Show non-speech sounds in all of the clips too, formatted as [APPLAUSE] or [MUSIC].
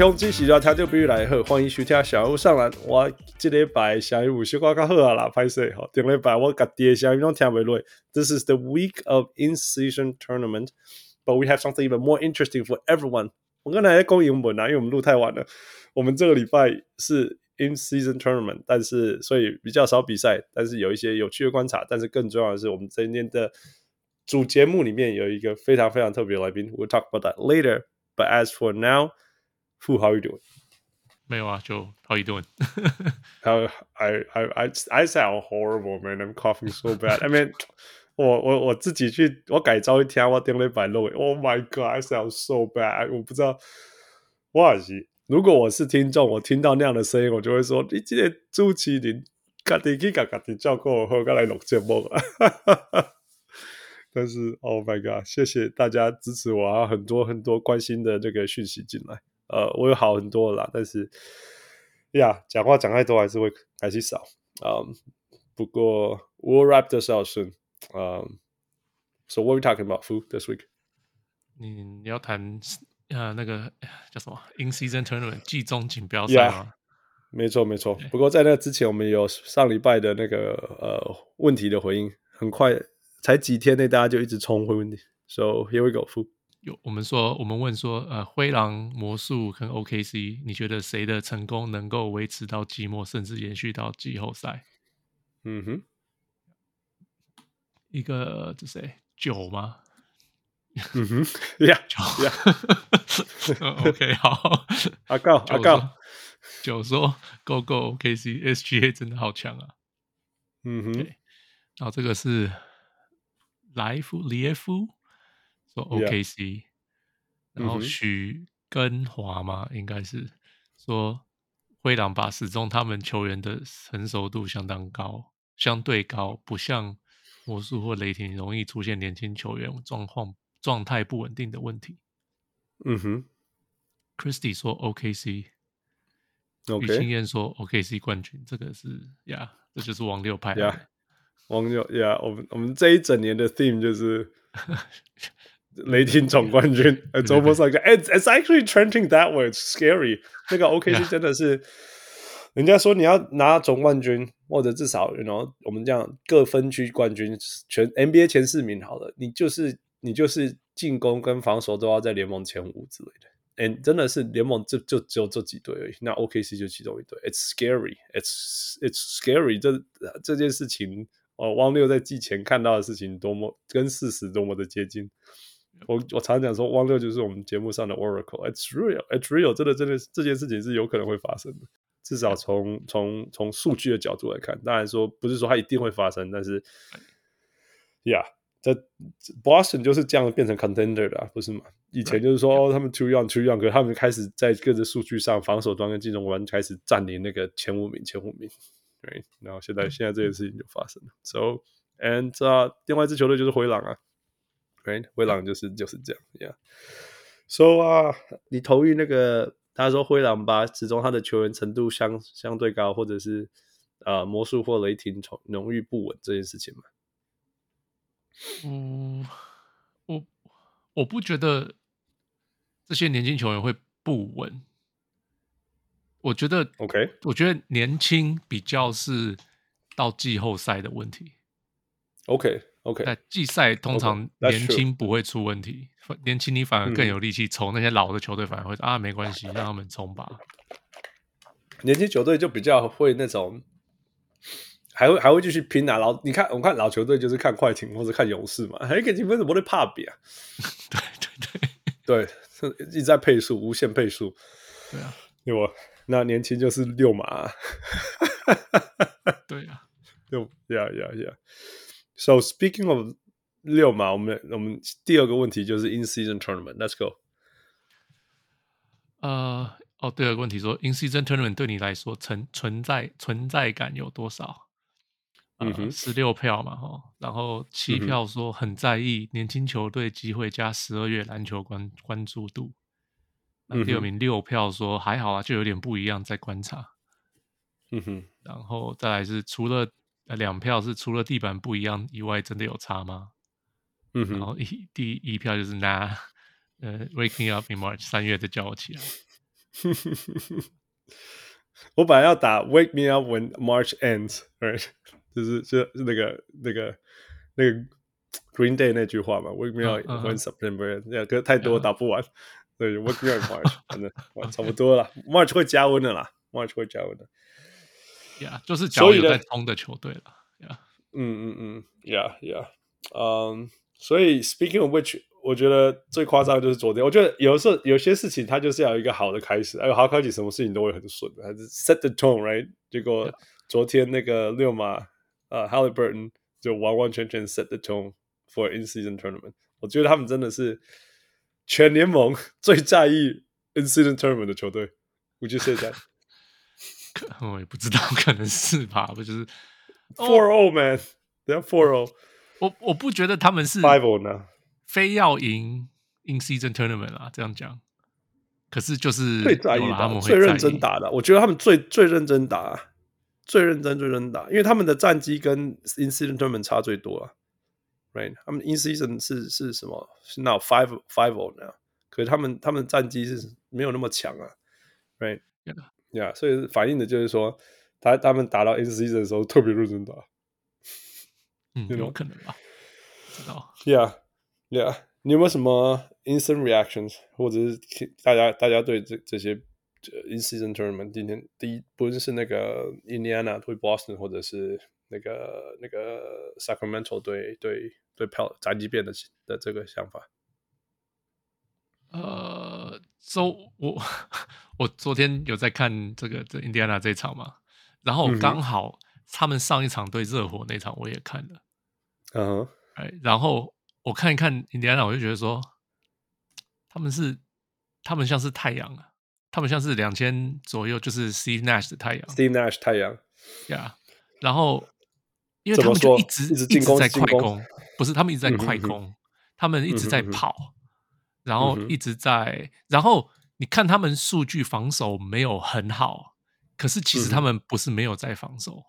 各位乡亲，喜欢听就不如来喝，欢迎徐天小人物上篮。我这礼拜小人物小可较好啊啦，歹势吼。顶礼拜我家己的小人物拢听袂落。This is the week of in-season tournament, but we have something even more interesting for everyone. 我刚才在讲英文啊，因为我们录太晚了。我们这个礼拜是 in-season tournament，但是所以比较少比赛，但是有一些有趣的观察。但是更重要的是，我们今天的主节目里面有一个非常非常特别的来宾。We'll talk about that later. But as for now. Fu, how you doing? 没有啊，就 How you doing? How I I I I sound horrible, man. I'm coughing so bad. I mean，我我我自己去我改造一天，我点了一百六。Oh my god, I sound so bad. 我不知道，哇塞！如果我是听众，我听到那样的声音，我就会说：你今天朱麒麟，家己去甲家己照顾好，再来录节目啊。但是，Oh my god，谢谢大家支持我啊！很多很多关心的这个讯息进来。呃，我有好很多了啦，但是呀，讲话讲太多还是会还是少啊。Um, 不过，we'll wrap this up soon. Um, so what are we talking about food this week? 你你要谈呃那个叫什么 in-season tournament 季中锦标赛吗？Yeah, 没错没错。不过在那之前，我们有上礼拜的那个呃问题的回应，很快才几天内，大家就一直冲回问题。So here we go, food. 有我们说，我们问说，呃，灰狼、魔术跟 OKC，你觉得谁的成功能够维持到季末，甚至延续到季后赛？嗯哼，一个这谁？九吗？[LAUGHS] 嗯哼，呀，九呀，[LAUGHS] OK，[LAUGHS] 好，阿告阿告，九说，Go Go OKC，SGA 真的好强啊！嗯哼，然后这个是莱夫里耶夫。说 OKC. 然后许根华嘛，应该是说灰狼把始终他们球员的成熟度相当高，相对高，不像魔术或雷霆容易出现年轻球员状况状态不稳定的问题。嗯哼，Christy 说 OKC，于青燕说 OKC 冠军，这个是呀，yeah, 这就是王六派的。Yeah. 王六呀，yeah, 我们我们这一整年的 theme 就是。雷霆总冠军，呃，周末上个，it's it's actually trending that way. It's scary. 那个 OKC 真的是，人家说你要拿总冠军，或者至少，you know，我们这样各分区冠军，全 NBA 前四名好了，你就是你就是进攻跟防守都要在联盟前五之类的。And 真的是联盟就就只有这几队而已，那 OKC 就其中一队。It's scary. It's it's scary. 这这件事情，哦，汪六在季前看到的事情，多么跟事实多么的接近。我我常常讲说，汪六就是我们节目上的 Oracle。It's real, it's real，真的真的这件事情是有可能会发生的。至少从从从数据的角度来看，当然说不是说它一定会发生，但是，Yeah，这 Boston 就是这样变成 Contender 的，啊，不是吗？以前就是说，哦，他们 Too young, Too young，可是他们开始在各自数据上，防守端跟进攻端开始占领那个前五名，前五名。对，然后现在现在这件事情就发生了。So and 啊，另外一支球队就是灰狼啊。Right? 灰狼就是就是这样，Yeah，So 啊，你同意那个他说灰狼吧，始终他的球员程度相相对高，或者是呃魔术或雷霆从荣誉不稳这件事情吗？嗯，我我不觉得这些年轻球员会不稳，我觉得 OK，我觉得年轻比较是到季后赛的问题，OK。OK，那季赛通常年轻不会出问题，okay, 年轻你反而更有力气冲、嗯。那些老的球队反而会啊，没关系，让他们冲吧。[LAUGHS] 年轻球队就比较会那种，还会还会继续拼啊。老你看，我们看老球队就是看快艇或者看勇士嘛，还一个积分怎么会怕比啊？对对对 [LAUGHS] 对，一直在配速，无限配速。对啊，对吧？那年轻就是六马、啊。[LAUGHS] 对啊，六呀呀呀。So speaking of 六嘛，我们我们第二个问题就是 in season tournament。Let's go。呃，哦，第二个问题说 in season tournament 对你来说存存在存在感有多少？嗯哼，十六票嘛，哈，然后七票说很在意年轻球队机会加十二月篮球关关注度。那第二名六票说还好啊，就有点不一样，在观察。嗯哼，然后再来是除了。两票是除了地板不一样以外，真的有差吗？嗯哼然后一第一票就是拿呃，Waking Up in March 三月的叫我起来。我本来要打 Wake me up when March ends，right？就是就那个那个那个 Green Day 那句话嘛，Wake me up when September ends，可是太多打不完，对，Wake me up March，反正差不多了，March 会加温的啦，March 会加温的。Yeah，就是脚有在冲的球队了。Yeah，嗯嗯嗯，Yeah，Yeah，嗯，所以 Speaking of which。我觉得最夸张的就是昨天。我觉得有时候有些事情，它就是要有一个好的开始，还有好开始，什么事情都会很顺，还是 set the tone，right？结果昨天那个六马呃 Halliburton 就完完全全 set the tone for in season tournament。我觉得他们真的是全联盟最在意 in season tournament 的球队。Would you say that？我也不知道，[LAUGHS] 可能是吧。不就是 four o man，they're four o。我我不觉得他们是 five o 呢。非要赢 in season tournament 啊，这样讲，可是就是最在意的、最认真打的，我觉得他们最最认真打，最认真最认真打，因为他们的战绩跟 in season tournament 差最多啊，right？他们 in season 是是什么？是 now five five o 那样，可是他们他们战绩是没有那么强啊呀，yeah, 所以反映的就是说，他他们打到 N C 的时候特别认真打，嗯，有可能吧，知道？Yeah, yeah，你有没有什么 instant reactions，或者是大家大家对这这些？就 in season tournament，今天第一不论是那个 Indiana 对 Boston，或者是那个那个 Sacramento 对对对票宅急变的的这个想法，呃，周我我昨天有在看这个这 Indiana 这场嘛，然后刚好他们上一场对热火那场我也看了，嗯，哎，然后。我看一看印第安纳，我就觉得说，他们是，他们像是太阳啊，他们像是两千左右，就是 Steve Nash 的太阳，Steve Nash 太阳，呀。然后，因为他们就一直一直，进攻在快攻，不是他们一直在快。攻，嗯、他们一直在跑，嗯、然后一直在，然后你看他们数据防守没有很好，可是其实他们不是没有在防守，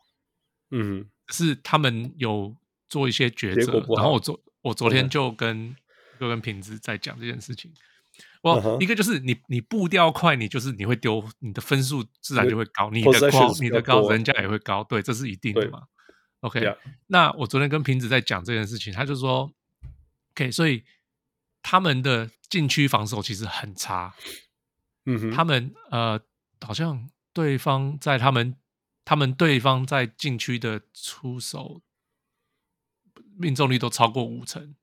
嗯，是他们有做一些抉择，然后我昨。我昨天就跟就跟平子在讲这件事情。我、uh -huh. 一个就是你你步调快，你就是你会丢你的分数自然就会高，你的高你的高人家也会高，对，这是一定的嘛。OK. 那我昨天跟平子在讲这件事情，他就说，OK，所以他们的禁区防守其实很差。嗯哼，他们呃好像对方在他们他们对方在禁区的出手。命中率都超过五成，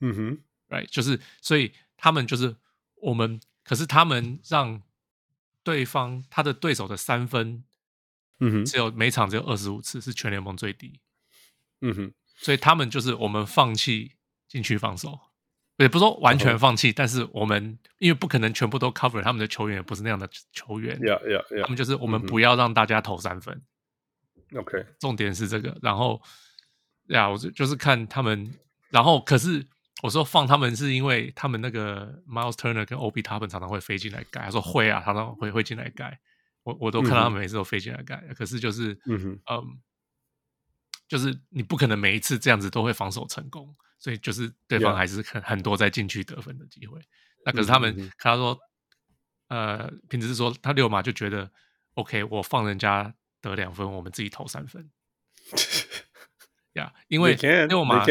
嗯哼，right，就是所以他们就是我们，可是他们让对方他的对手的三分，嗯哼，只有每场只有二十五次，是全联盟最低，嗯哼，所以他们就是我们放弃禁区防守，也不是说完全放弃，uh -huh. 但是我们因为不可能全部都 cover，他们的球员也不是那样的球员，yeah yeah yeah，他们就是我们不要让大家投三分，OK，重点是这个，然后。呀、我就就是看他们，然后可是我说放他们是因为他们那个 Miles Turner 跟 Obi 他们常常会飞进来盖，他说会啊，常常会会进来盖，我我都看到他们每次都飞进来盖、嗯，可是就是嗯嗯，就是你不可能每一次这样子都会防守成功，所以就是对方还是很很多在禁区得分的机会。那可是他们看他说，呃，平时是说他六马就觉得 OK，我放人家得两分，我们自己投三分。[LAUGHS] 呀、yeah，因为六马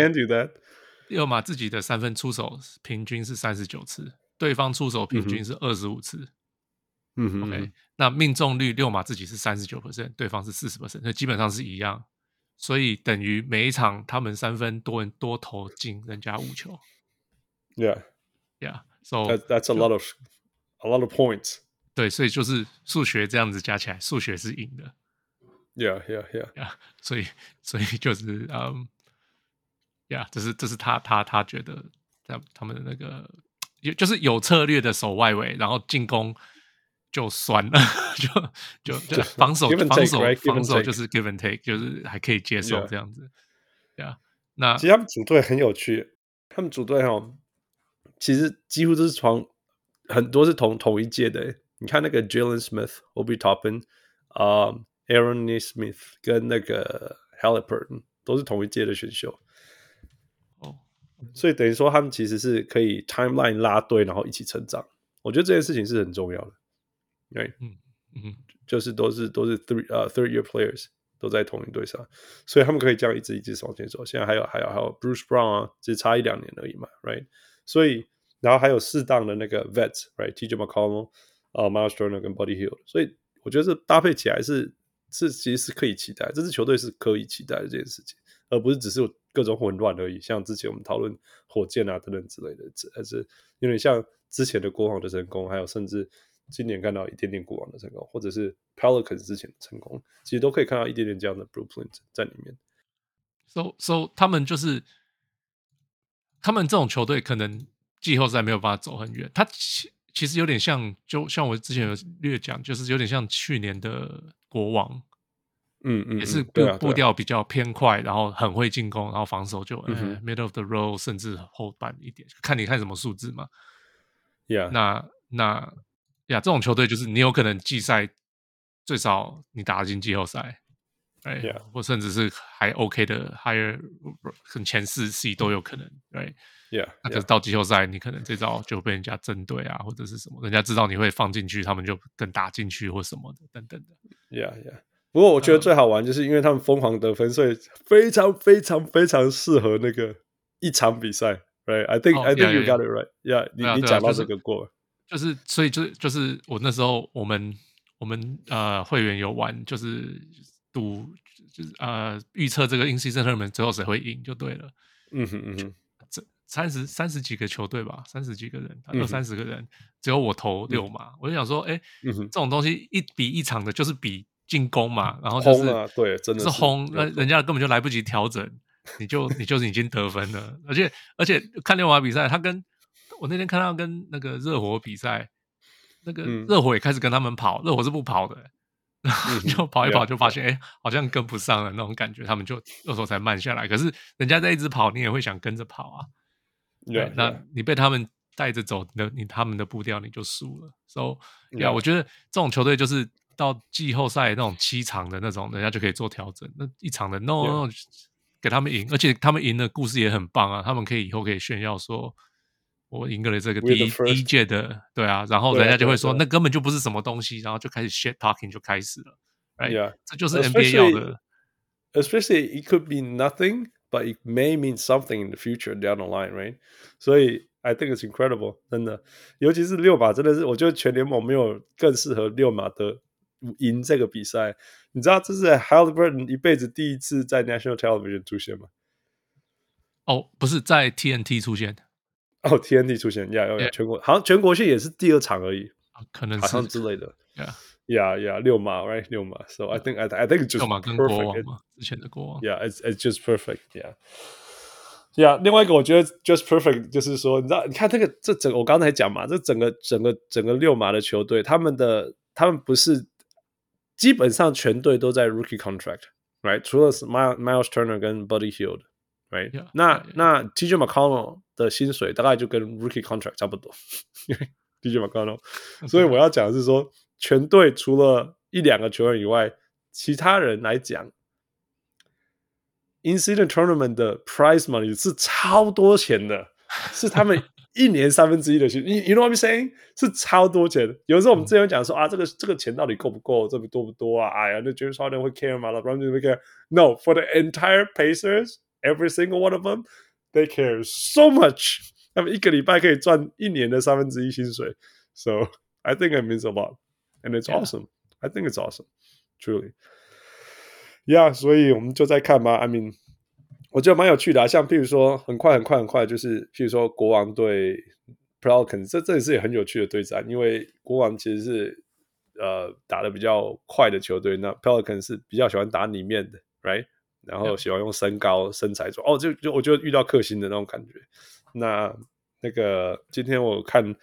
六马自己的三分出手平均是三十九次，对方出手平均是二十五次。嗯哼，OK，那命中率六马自己是三十九 percent，对方是四十 percent，所以基本上是一样。所以等于每一场他们三分多人多投进人家五球。Yeah，Yeah，So [LAUGHS] that, that's a lot of a lot of points。对，所以就是数学这样子加起来，数学是赢的。Yeah, yeah, yeah, yeah. 所以，所以就是，嗯，Yeah，这是这是他他他觉得他他们的那个，有就是有策略的守外围，然后进攻就酸了，[LAUGHS] 就就就防守防守防守就是 give and take，就是还可以接受这样子。Yeah, yeah. 那其实他们组队很有趣，他们组队哦，其实几乎都是从很多是同同一届的。你看那个 Jalen Smith、Obi Toppin 啊。Aaron Nesmith 跟那个 Halliburton 都是同一届的选秀，哦，所以等于说他们其实是可以 timeline 拉队，然后一起成长。我觉得这件事情是很重要的。，right？嗯嗯，就是都是都是 three 呃、uh, third year players 都在同一队上，所以他们可以这样一直一直往前走。现在还有还有还有 Bruce Brown 啊，只差一两年而已嘛，right？所以然后还有适当的那个 vets，right？TJ McConnell 啊、uh,，Miles Turner 跟 Buddy Hield，所以我觉得这搭配起来是是其实是可以期待，这支球队是可以期待的这件事情，而不是只是各种混乱而已。像之前我们讨论火箭啊等等之类的，还是有点像之前的国王的成功，还有甚至。今年看到一点点国王的成功，或者是 Pelicans 之前的成功，其实都可以看到一点点这样的 blueprint 在里面。So so 他们就是他们这种球队，可能季后赛没有办法走很远。他其其实有点像，就像我之前有略讲，就是有点像去年的国王，嗯嗯，也是步步调比较偏快，然后很会进攻，然后防守就、嗯哎、middle of the road，甚至后半一点，看你看什么数字嘛。Yeah，那那。呀，这种球队就是你有可能季赛最少你打进季后赛，哎 Yeah. 或甚至是还 OK 的 higher 很前四 C 都有可能，对，Yeah，那可是到季后赛你可能这招就被人家针对啊，或者是什么，人家知道你会放进去，他们就更打进去或什么的等等的。Yeah，Yeah。不过我觉得最好玩就是因为他们疯狂得分，所以非常非常非常适合那个一场比赛。Right，I think，I think you got it right。Yeah，你你讲到这个过。就是，所以就就是我那时候，我们我们呃会员有玩，就是赌，就是呃预测这个 in-season tournament 最后谁会赢就对了。嗯哼嗯哼，这三十三十几个球队吧，三十几个人，二三十个人，只有我投六嘛，我就想说，哎，这种东西一比一场的，就是比进攻嘛，然后就是对，真的是轰，那人家根本就来不及调整，你就你就是已经得分了，而且而且看六马比赛，他跟。我那天看到跟那个热火比赛，那个热火也开始跟他们跑，热火是不跑的，[LAUGHS] 然后就跑一跑就发现，哎，好像跟不上了那种感觉，他们就热火才慢下来。可是人家在一直跑，你也会想跟着跑啊。对，那你被他们带着走，那你他们的步调你就输了。So，呀，我觉得这种球队就是到季后赛那种七场的那种，人家就可以做调整。那一场的 No，给他们赢，而且他们赢的故事也很棒啊，他们可以以后可以炫耀说。我赢过了这个第一第一届的，对啊，然后人家就会说那根本就不是什么东西，然后就开始 shit talking 就开始了，right？这就是 NBA 要的。Especially it could be nothing, but it may mean something in the future down the line, right？所以 I think it's incredible，真的，尤其是六码，真的是我觉得全联盟没有更适合六马的赢这个比赛。你知道这是 Haliburton 一辈子第一次在 National Television 出现吗？哦，不是在 TNT 出现。哦，TNT 出现呀，呀，全国好像全国性也是第二场而已，可能好像之类的，呀呀呀，六马，right，六马，so I think I I think just 六马跟国王嘛，之前的国王，yeah，it's it's just perfect，yeah，yeah，另外一个我觉得 just perfect 就是说，你知道，你看这个这整个我刚才讲嘛，这整个整个整个六马的球队，他们的他们不是基本上全队都在 rookie contract，right，除了 Miles Miles Turner 跟 Buddy Hield。Right? 那.那 TJ McConnell 的薪水大概就跟 Rookie Contract 差不多因为，TJ McConnell。所以我要讲的是说，全队除了一两个球员以外，其他人来讲，Incident Tournament 的 Prize Money 是超多钱的，是他们一年三分之一的薪。你 You know what I'm saying？是超多钱的。有时候我们之前讲说啊，这个这个钱到底够不够？这么多不多啊？哎呀，那 James Harden 会 care 吗？LeBron 会 care？No，for the entire Pacers。Every single one of them, they care so much. 他们一个礼拜可以赚一年的三分之一薪水。So I think it means a lot, and it's awesome. I think it's awesome, truly. Yeah，所以我们就在看嘛。I mean，我觉得蛮有趣的啊。像譬如说，很快很快很快，就是譬如说国王对 Pelicans，这这也是也很有趣的对战。因为国王其实是呃打得比较快的球队，那 Pelicans 是比较喜欢打里面的，right？ 然后喜欢用身高身材做哦，就就我就遇到克星的那种感觉。那那个今天我看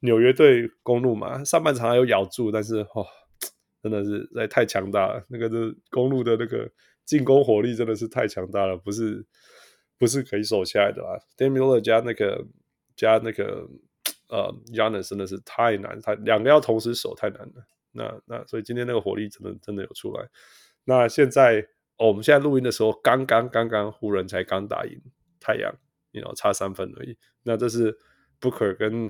纽约队公路嘛，上半场还有咬住，但是哦，真的是在太强大了。那个是公路的那个进攻火力真的是太强大了，不是不是可以守下来的啦。Damir 加那个加那个呃 y a n n i s 真的是太难，他两个要同时守太难了。那那所以今天那个火力真的真的有出来。那现在。哦，我们现在录音的时候，刚刚刚刚湖人才刚打赢太阳，你知道差三分而已。那这是 Booker 跟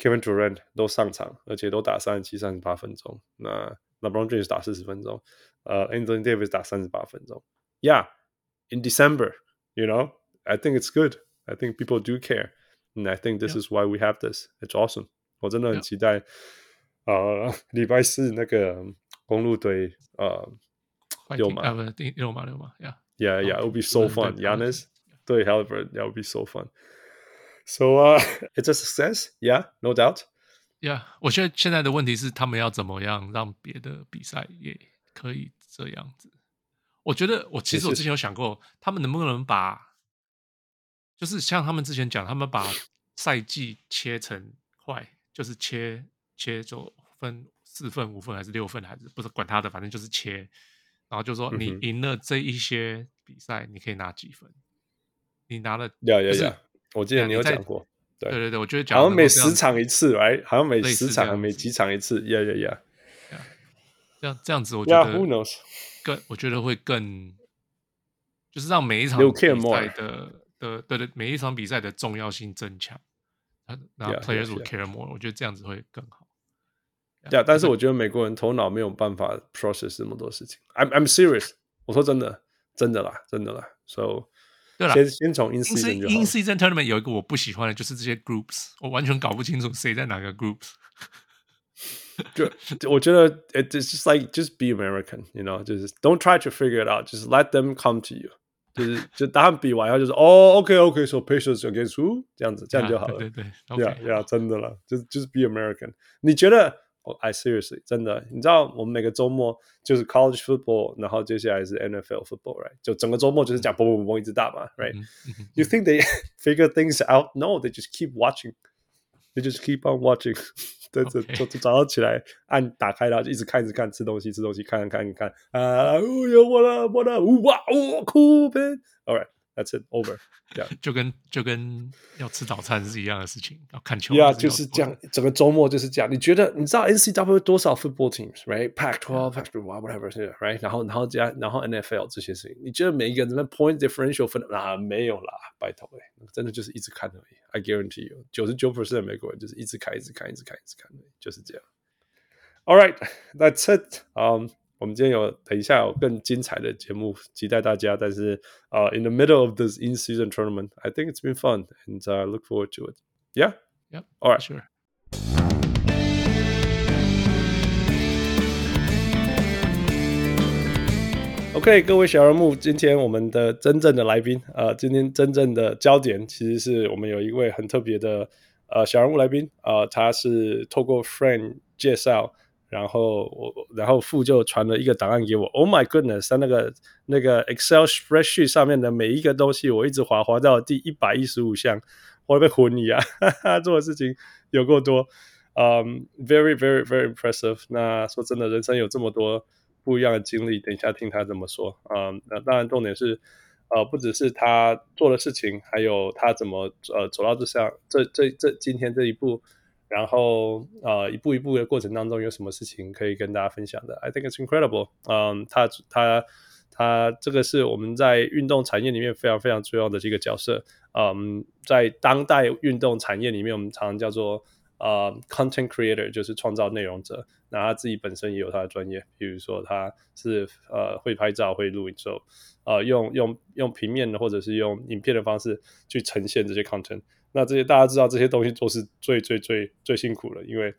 Kevin Durant 都上场，而且都打三十七、三十八分钟。那 LeBron James 打四十分钟，呃，Anthony Davis 打三十八分钟。Yeah，in December，you know，I think it's good. I think people do care, and I think this is why we have this. It's awesome. 我真的很期待，呃，礼拜四那个公路队，呃，有吗？有吗？有吗？Yeah，yeah，yeah. It would be so fun. Giannis 对 Haliburton，that would be so fun. So, uh, [LAUGHS] it's a success. Yeah, no doubt. Yeah，我觉得现在的问题是，他们要怎么样让别的比赛也可以这样子？我觉得，我其实我之前有想过，他们能不能把，就是像他们之前讲，他们把赛季切成块，就是切切就分四份、五份还是六份，还是不是管他的，反正就是切，然后就说你赢了这一些比赛，你可以拿几分？你拿了，要要要。我记得你有讲过，对对对，我觉得讲好像每十场一次，哎，好像每十场、每几场一次，呀呀呀，这样这样子，我觉得更，我觉得会更，就是让每一场比赛的的对对，每一场比赛的重要性增强，那 players will care more，我觉得这样子会更好。对，但是我觉得美国人头脑没有办法 process 这么多事情。I'm I'm serious，我说真的，真的啦，真的啦，so。对了，先先从 in season in season tournament 有一个我不喜欢的，就是这些 groups，我完全搞不清楚谁在哪个 groups。就我觉得，it's just like just be American，you know，就是 don't try to figure it out，just let them come to you。就是就答案比完后就是哦，OK OK，so Pacers against who？这样子，这样就好了。对对，Yeah Yeah，真的了，就是就是 be American。你觉得？ 哦，I seriously，真的，你知道我们每个周末就是 college football，然后接下来是 NFL football，right？就整个周末就是讲嘣嘣嘣一直打嘛，right？You think they [LAUGHS] figure things out? No, they just keep watching. They just keep on watching. [LAUGHS] 对对，就就早上起来按打开然后就一直看一直看，吃东西吃东西，看看看看啊，哦哟，我了我了，哇哦，cool man，all right。 That's it, over. Yeah，[LAUGHS] 就跟就跟要吃早餐是一样的事情，要看球。Yeah，就是这样，整个周末就是这样。你觉得你知道 NCAA 多少 football teams，right？Pac-12、Pac-12 whatever，right？然后然后加然后 NFL 这些事情，你觉得每一个人什么 point differential 分啊没有啦，拜托哎，真的就是一直看而已。I guarantee you，九十九 percent 的美国人就是一直看，一直看，一直看，一直看，就是这样。All right, that's it. Um. 我们今天有等一下有更精彩的节目，期待大家。但是啊、uh,，in the middle of this in-season tournament, I think it's been fun, and I、uh, look forward to it. Yeah, yeah, all right, sure. OK，各位小人物，今天我们的真正的来宾，呃，今天真正的焦点，其实是我们有一位很特别的呃小人物来宾，呃，他是透过 friend 介绍。然后我，然后父就传了一个档案给我。Oh my goodness！在那个那个 Excel spreadsheet 上面的每一个东西，我一直划划到第一百一十五项，我被昏你啊！哈哈，做的事情有够多，嗯、，very very very impressive。那说真的，人生有这么多不一样的经历，等一下听他怎么说。嗯，那当然重点是，呃，不只是他做的事情，还有他怎么呃走到这项这这这今天这一步。然后呃，一步一步的过程当中有什么事情可以跟大家分享的？I think it's incredible。嗯，他他他这个是我们在运动产业里面非常非常重要的这个角色。嗯，在当代运动产业里面，我们常常叫做呃 content creator，就是创造内容者。那他自己本身也有他的专业，比如说他是呃会拍照、会录影，之后呃用用用平面的或者是用影片的方式去呈现这些 content。那这些大家知道，这些东西做是最最最最辛苦的，因为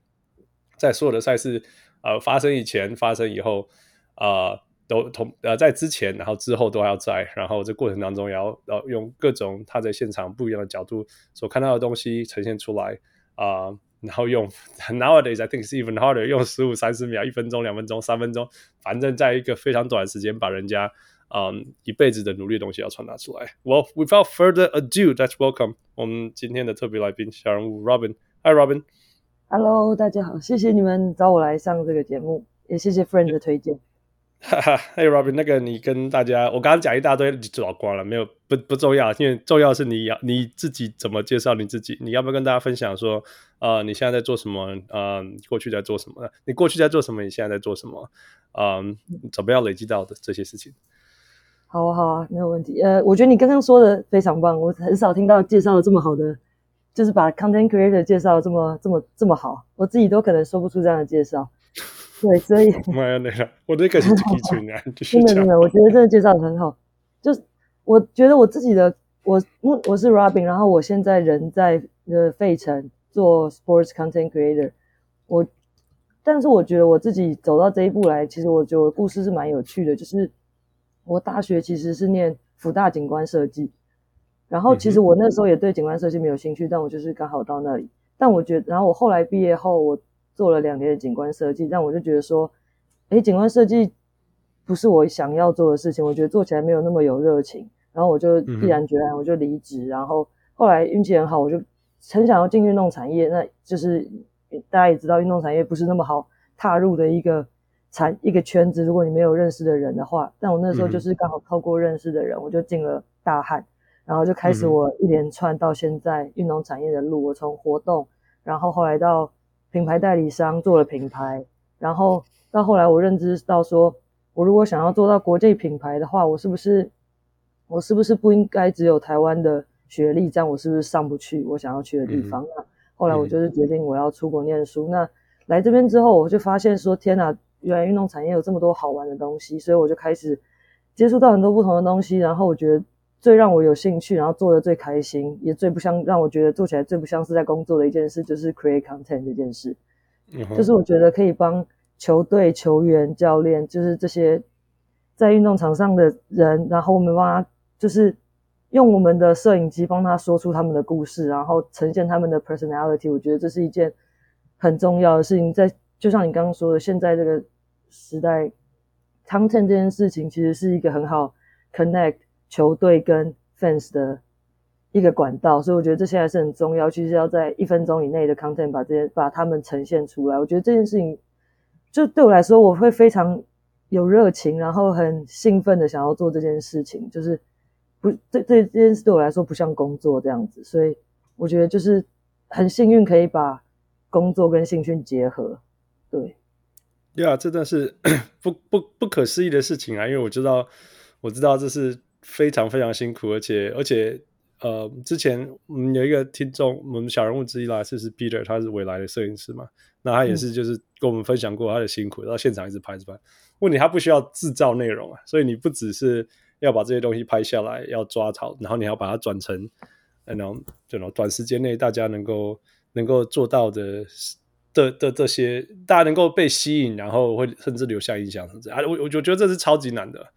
在所有的赛事呃发生以前、发生以后啊、都同呃在之前，然后之后都要在，然后这过程当中也要要用各种他在现场不一样的角度所看到的东西呈现出来啊、然后用 nowadays I think it's even harder，用十五、三十秒、一分钟、两分钟、三分钟，反正在一个非常短的时间把人家。嗯，一辈子的努力的东西要传达出来。Well, without further ado, let's welcome 我们今天的特别来宾小人物 Robin。Hi, Robin. Hello，大家好，谢谢你们找我来上这个节目，也谢谢 Friend 的推荐。哈哈，Hey, Robin，那个你跟大家，我刚刚讲一大堆你就走光了，没有不不重要，因为重要是你要你自己怎么介绍你自己，你要不要跟大家分享说，呃，你现在在做什么？呃，过去在做什么？你过去在做什么？你现在在做什么？嗯，怎么样累积到的这些事情？好啊，好啊，没有问题。呃，我觉得你刚刚说的非常棒，我很少听到介绍的这么好的就是把 content creator 介绍这么这么这么好，我自己都可能说不出这样的介绍。对，所以 [LAUGHS] 妈呀，那个我这个是提出来，[LAUGHS] 真的真的，我觉得这个介绍的很好。就是我觉得我自己的，我我我是 Robin，然后我现在人在呃费城做 sports content creator。我，但是我觉得我自己走到这一步来，其实我觉得我故事是蛮有趣的。就是我大学其实是念福大景观设计，然后其实我那时候也对景观设计没有兴趣，但我就是刚好到那里。但我觉得，然后我后来毕业后，我做了两年的景观设计，但我就觉得说，诶，景观设计不是我想要做的事情，我觉得做起来没有那么有热情，然后我就毅然决然我就离职。然后后来运气很好，我就很想要进运动产业，那就是。大家也知道，运动产业不是那么好踏入的一个产一个圈子。如果你没有认识的人的话，但我那时候就是刚好透过认识的人，我就进了大汉，然后就开始我一连串到现在运动产业的路。我从活动，然后后来到品牌代理商做了品牌，然后到后来我认知到说，我如果想要做到国际品牌的话，我是不是我是不是不应该只有台湾的学历？这样我是不是上不去我想要去的地方？嗯后来我就是决定我要出国念书。嗯、那来这边之后，我就发现说：天哪，原来运动产业有这么多好玩的东西。所以我就开始接触到很多不同的东西。然后我觉得最让我有兴趣，然后做的最开心，也最不像让我觉得做起来最不像是在工作的一件事，就是 create content 这件事。嗯、就是我觉得可以帮球队、球员、教练，就是这些在运动场上的人，然后我们帮他就是。用我们的摄影机帮他说出他们的故事，然后呈现他们的 personality，我觉得这是一件很重要的事情。在就像你刚刚说的，现在这个时代，content 这件事情其实是一个很好 connect 球队跟 fans 的一个管道，所以我觉得这现在是很重要。其实要在一分钟以内的 content 把这些把他们呈现出来，我觉得这件事情就对我来说，我会非常有热情，然后很兴奋的想要做这件事情，就是。不，这这这件事对我来说不像工作这样子，所以我觉得就是很幸运可以把工作跟兴趣结合。对，对啊，这真的是 [COUGHS] 不不不可思议的事情啊！因为我知道，我知道这是非常非常辛苦，而且而且呃，之前我们有一个听众，我们小人物之一啦，就是 Peter，他是未来的摄影师嘛，那他也是就是跟我们分享过他的辛苦，然后现场一直拍着拍。问题他不需要制造内容啊，所以你不只是。要把这些东西拍下来，要抓草，然后你要把它转成，然后这种短时间内大家能够能够做到的的的这些，大家能够被吸引，然后会甚至留下印象，啊，我我觉得这是超级难的。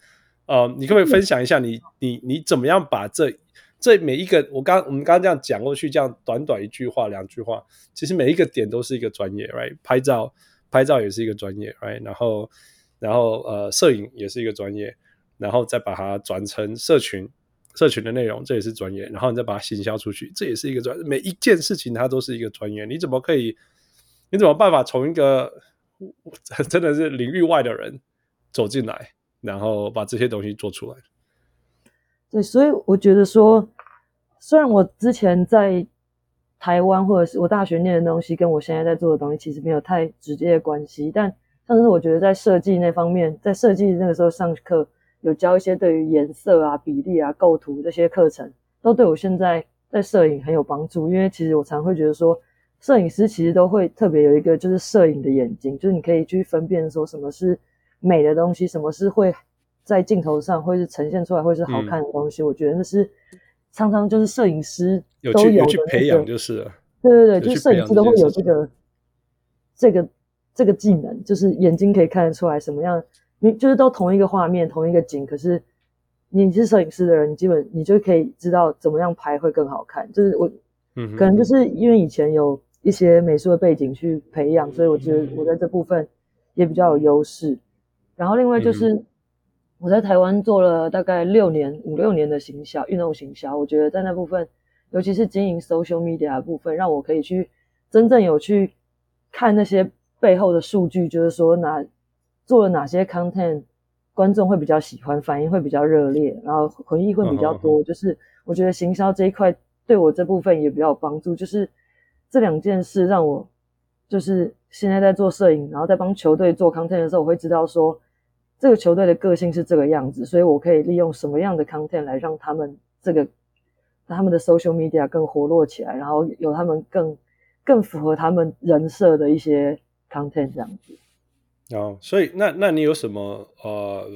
呃，你可不可以分享一下你你你怎么样把这这每一个我刚我们刚刚这样讲过去，这样短短一句话两句话，其实每一个点都是一个专业，right？拍照拍照也是一个专业，right？然后然后呃，摄影也是一个专业。然后再把它转成社群，社群的内容，这也是专业。然后你再把它行销出去，这也是一个专业。每一件事情它都是一个专业。你怎么可以？你怎么办法从一个 [LAUGHS] 真的是领域外的人走进来，然后把这些东西做出来？对，所以我觉得说，虽然我之前在台湾或者是我大学念的东西，跟我现在在做的东西其实没有太直接的关系，但但是我觉得在设计那方面，在设计那个时候上课。有教一些对于颜色啊、比例啊、构图这些课程，都对我现在在摄影很有帮助。因为其实我常会觉得说，摄影师其实都会特别有一个就是摄影的眼睛，就是你可以去分辨说什么是美的东西，什么是会在镜头上会是呈现出来会是好看的东西。嗯、我觉得那是常常就是摄影师都有、那个、有去培养，就是了对对对，就是摄影师都会有这个这个这个技能，就是眼睛可以看得出来什么样。你就是都同一个画面，同一个景，可是你是摄影师的人，你基本你就可以知道怎么样拍会更好看。就是我，嗯，可能就是因为以前有一些美术的背景去培养，所以我觉得我在这部分也比较有优势。然后另外就是我在台湾做了大概六年、五六年的行销，运动行销，我觉得在那部分，尤其是经营 social media 的部分，让我可以去真正有去看那些背后的数据，就是说哪。做了哪些 content，观众会比较喜欢，反应会比较热烈，然后回忆会比较多。Uh -huh. 就是我觉得行销这一块对我这部分也比较有帮助。就是这两件事让我，就是现在在做摄影，然后在帮球队做 content 的时候，我会知道说这个球队的个性是这个样子，所以我可以利用什么样的 content 来让他们这个他们的 social media 更活络起来，然后有他们更更符合他们人设的一些 content 这样子。哦，所以那那你有什么呃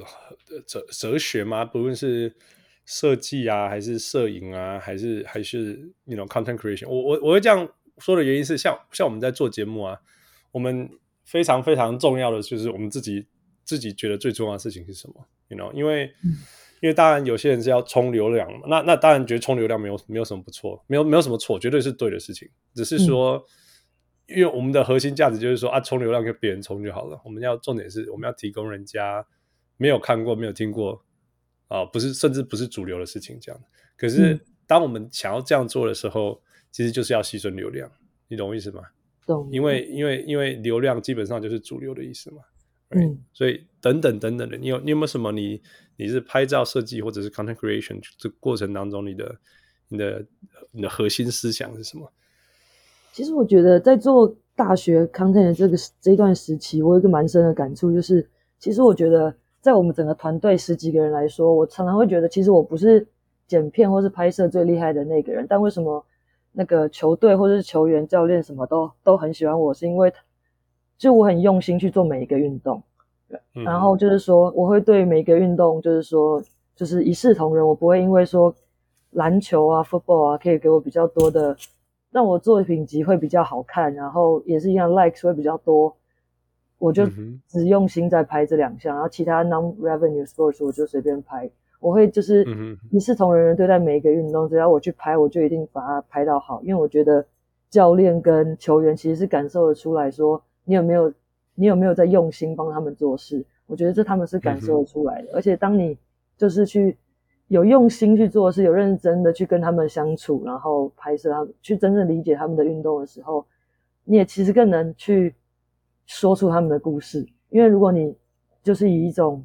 哲哲学吗？不论是设计啊，还是摄影啊，还是还是 you know, content creation，我我我会这样说的原因是像，像像我们在做节目啊，我们非常非常重要的就是我们自己自己觉得最重要的事情是什么？You know，因为、嗯、因为当然有些人是要冲流量嘛，那那当然觉得冲流量没有没有什么不错，没有没有什么错，绝对是对的事情，只是说。嗯因为我们的核心价值就是说啊，冲流量给别人冲就好了。我们要重点是，我们要提供人家没有看过、没有听过啊、呃，不是甚至不是主流的事情这样。可是当我们想要这样做的时候，其实就是要牺牲流量，你懂我意思吗？懂。因为因为因为流量基本上就是主流的意思嘛。Right? 嗯。所以等等等等的，你有你有没有什么你你是拍照设计或者是 content creation 这过程当中，你的你的你的核心思想是什么？其实我觉得在做大学 content 的这个这一段时期，我有一个蛮深的感触，就是其实我觉得在我们整个团队十几个人来说，我常常会觉得，其实我不是剪片或是拍摄最厉害的那个人，但为什么那个球队或者是球员、教练什么都都很喜欢我，是因为就我很用心去做每一个运动，嗯、然后就是说我会对每一个运动就是说就是一视同仁，我不会因为说篮球啊、football 啊可以给我比较多的。让我作品集会比较好看，然后也是一样，likes 会比较多，我就只用心在拍这两项，然后其他 non-revenue sports 我就随便拍。我会就是一视同仁的对待每一个运动，只要我去拍，我就一定把它拍到好，因为我觉得教练跟球员其实是感受得出来说你有没有你有没有在用心帮他们做事，我觉得这他们是感受得出来的，而且当你就是去。有用心去做事，有认真的去跟他们相处，然后拍摄他们，去真正理解他们的运动的时候，你也其实更能去说出他们的故事。因为如果你就是以一种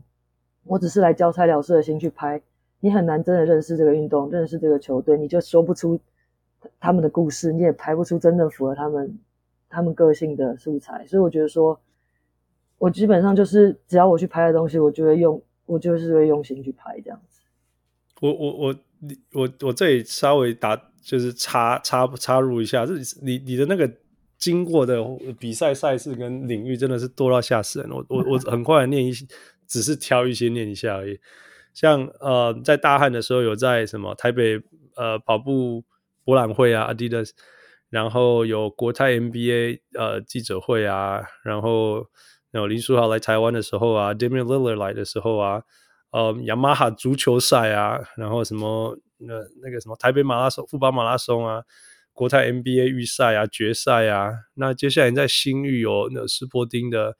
我只是来交差了事的心去拍，你很难真的认识这个运动，认识这个球队，你就说不出他们的故事，你也拍不出真正符合他们他们个性的素材。所以我觉得说，我基本上就是只要我去拍的东西，我就会用，我就是会用心去拍这样子。我我我你我我这里稍微打就是插插插入一下，这你你的那个经过的比赛赛事跟领域真的是多到吓死人。我我我很快念一，只是挑一些念一下而已。像呃，在大汉的时候有在什么台北呃跑步博览会啊，Adidas，然后有国泰 NBA 呃记者会啊，然后有林书豪来台湾的时候啊，Damian Lillard 来的时候啊。呃，雅马哈足球赛啊，然后什么那那个什么台北马拉松、富邦马拉松啊，国泰 NBA 预赛啊、决赛啊，那接下来在新域有那斯波丁的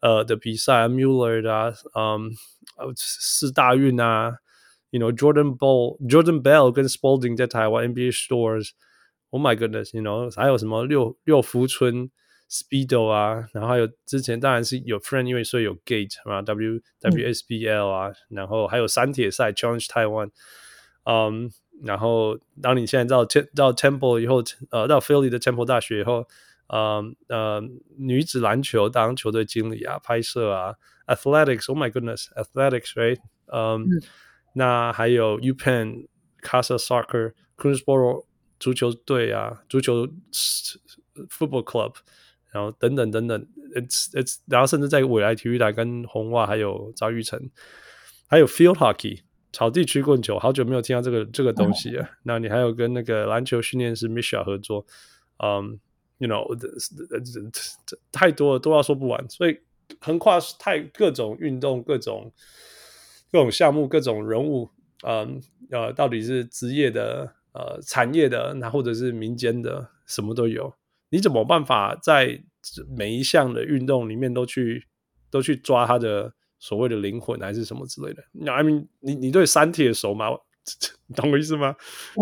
呃的比赛啊，Mueller 啊，嗯，四大运啊，you know Jordan Ball、Jordan Bell 跟 Spalding 在台湾 NBA Stores，Oh my goodness，you know 还有什么六六福村。Speedo 啊，然后还有之前当然是有 Friend，因为说有 Gate 啊，W WSBL 啊，嗯、然后还有三铁赛 Challenge Taiwan，嗯，然后当你现在到到 Temple 以后，呃，到 Philly 的 Temple 大学以后， 呃呃，女子篮球当球队经理啊，拍摄啊，Athletics，Oh my goodness，Athletics，right，嗯，嗯那还有 UPenn Casa Soccer，Queensboro 足球队啊，足球 Football Club。然后等等等等，it's it's，然后甚至在未来体育台跟红袜还有张育成，还有 field hockey 草地曲棍球，好久没有听到这个这个东西了。嗯、那你还有跟那个篮球训练师 Misha 合作，嗯、You know，这这这太多了，都要说不完。所以横跨太各种运动、各种各种项目、各种人物，嗯呃，到底是职业的、呃产业的，那或者是民间的，什么都有。你怎么办法在每一项的运动里面都去都去抓他的所谓的灵魂还是什么之类的？I mean，你你对三铁熟吗？[LAUGHS] 懂我意思吗？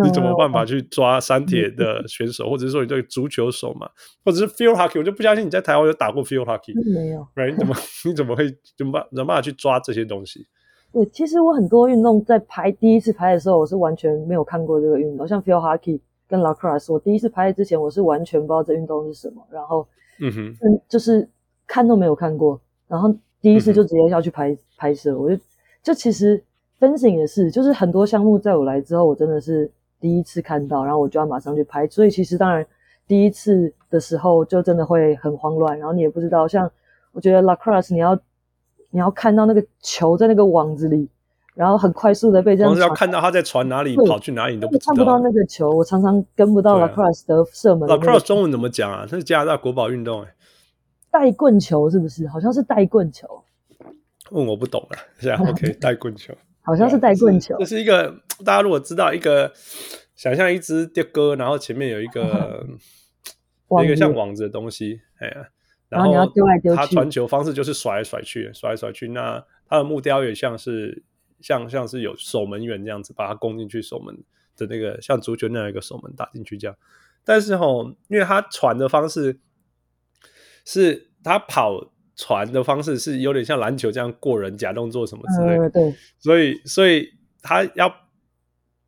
你怎么办法去抓三铁的选手，或者是说你对足球手嘛？或者是 field hockey？我就不相信你在台湾有打过 field hockey，没有。Right？你怎么 [LAUGHS] 你怎么会怎么办怎么办法去抓这些东西？对，其实我很多运动在拍第一次拍的时候，我是完全没有看过这个运动，像 field hockey。跟 lacrosse，我第一次拍之前，我是完全不知道这运动是什么，然后，嗯哼，嗯，就是看都没有看过，然后第一次就直接要去拍、嗯、拍摄，我就就其实 fencing 也是，就是很多项目在我来之后，我真的是第一次看到，然后我就要马上去拍。所以其实当然第一次的时候就真的会很慌乱，然后你也不知道，像我觉得 lacrosse 你要你要看到那个球在那个网子里。然后很快速的被这样，光要看到他在传哪里跑去哪里，你都不知道。看不到那个球，我常常跟不到 lacrosse 的射门。lacrosse 中文怎么讲啊？这是加拿大国宝运动哎。带棍球是不是？好像是带棍球。问我不懂了，是啊，OK，[LAUGHS] 带棍球。好像是带棍球。这是一个 [TSK] 大家如果知道一个，想象一只的哥，然后前面有一个一个像网子的东西，哎呀，然后你要丢来丢去。他传球方式就是甩来甩去，甩来甩去。那他的木雕也像是。像像是有守门员这样子把他攻进去，守门的那个像足球那样一个守门打进去这样，但是吼，因为他传的方式是他跑传的方式是有点像篮球这样过人假动作什么之类的，嗯、对，所以所以他要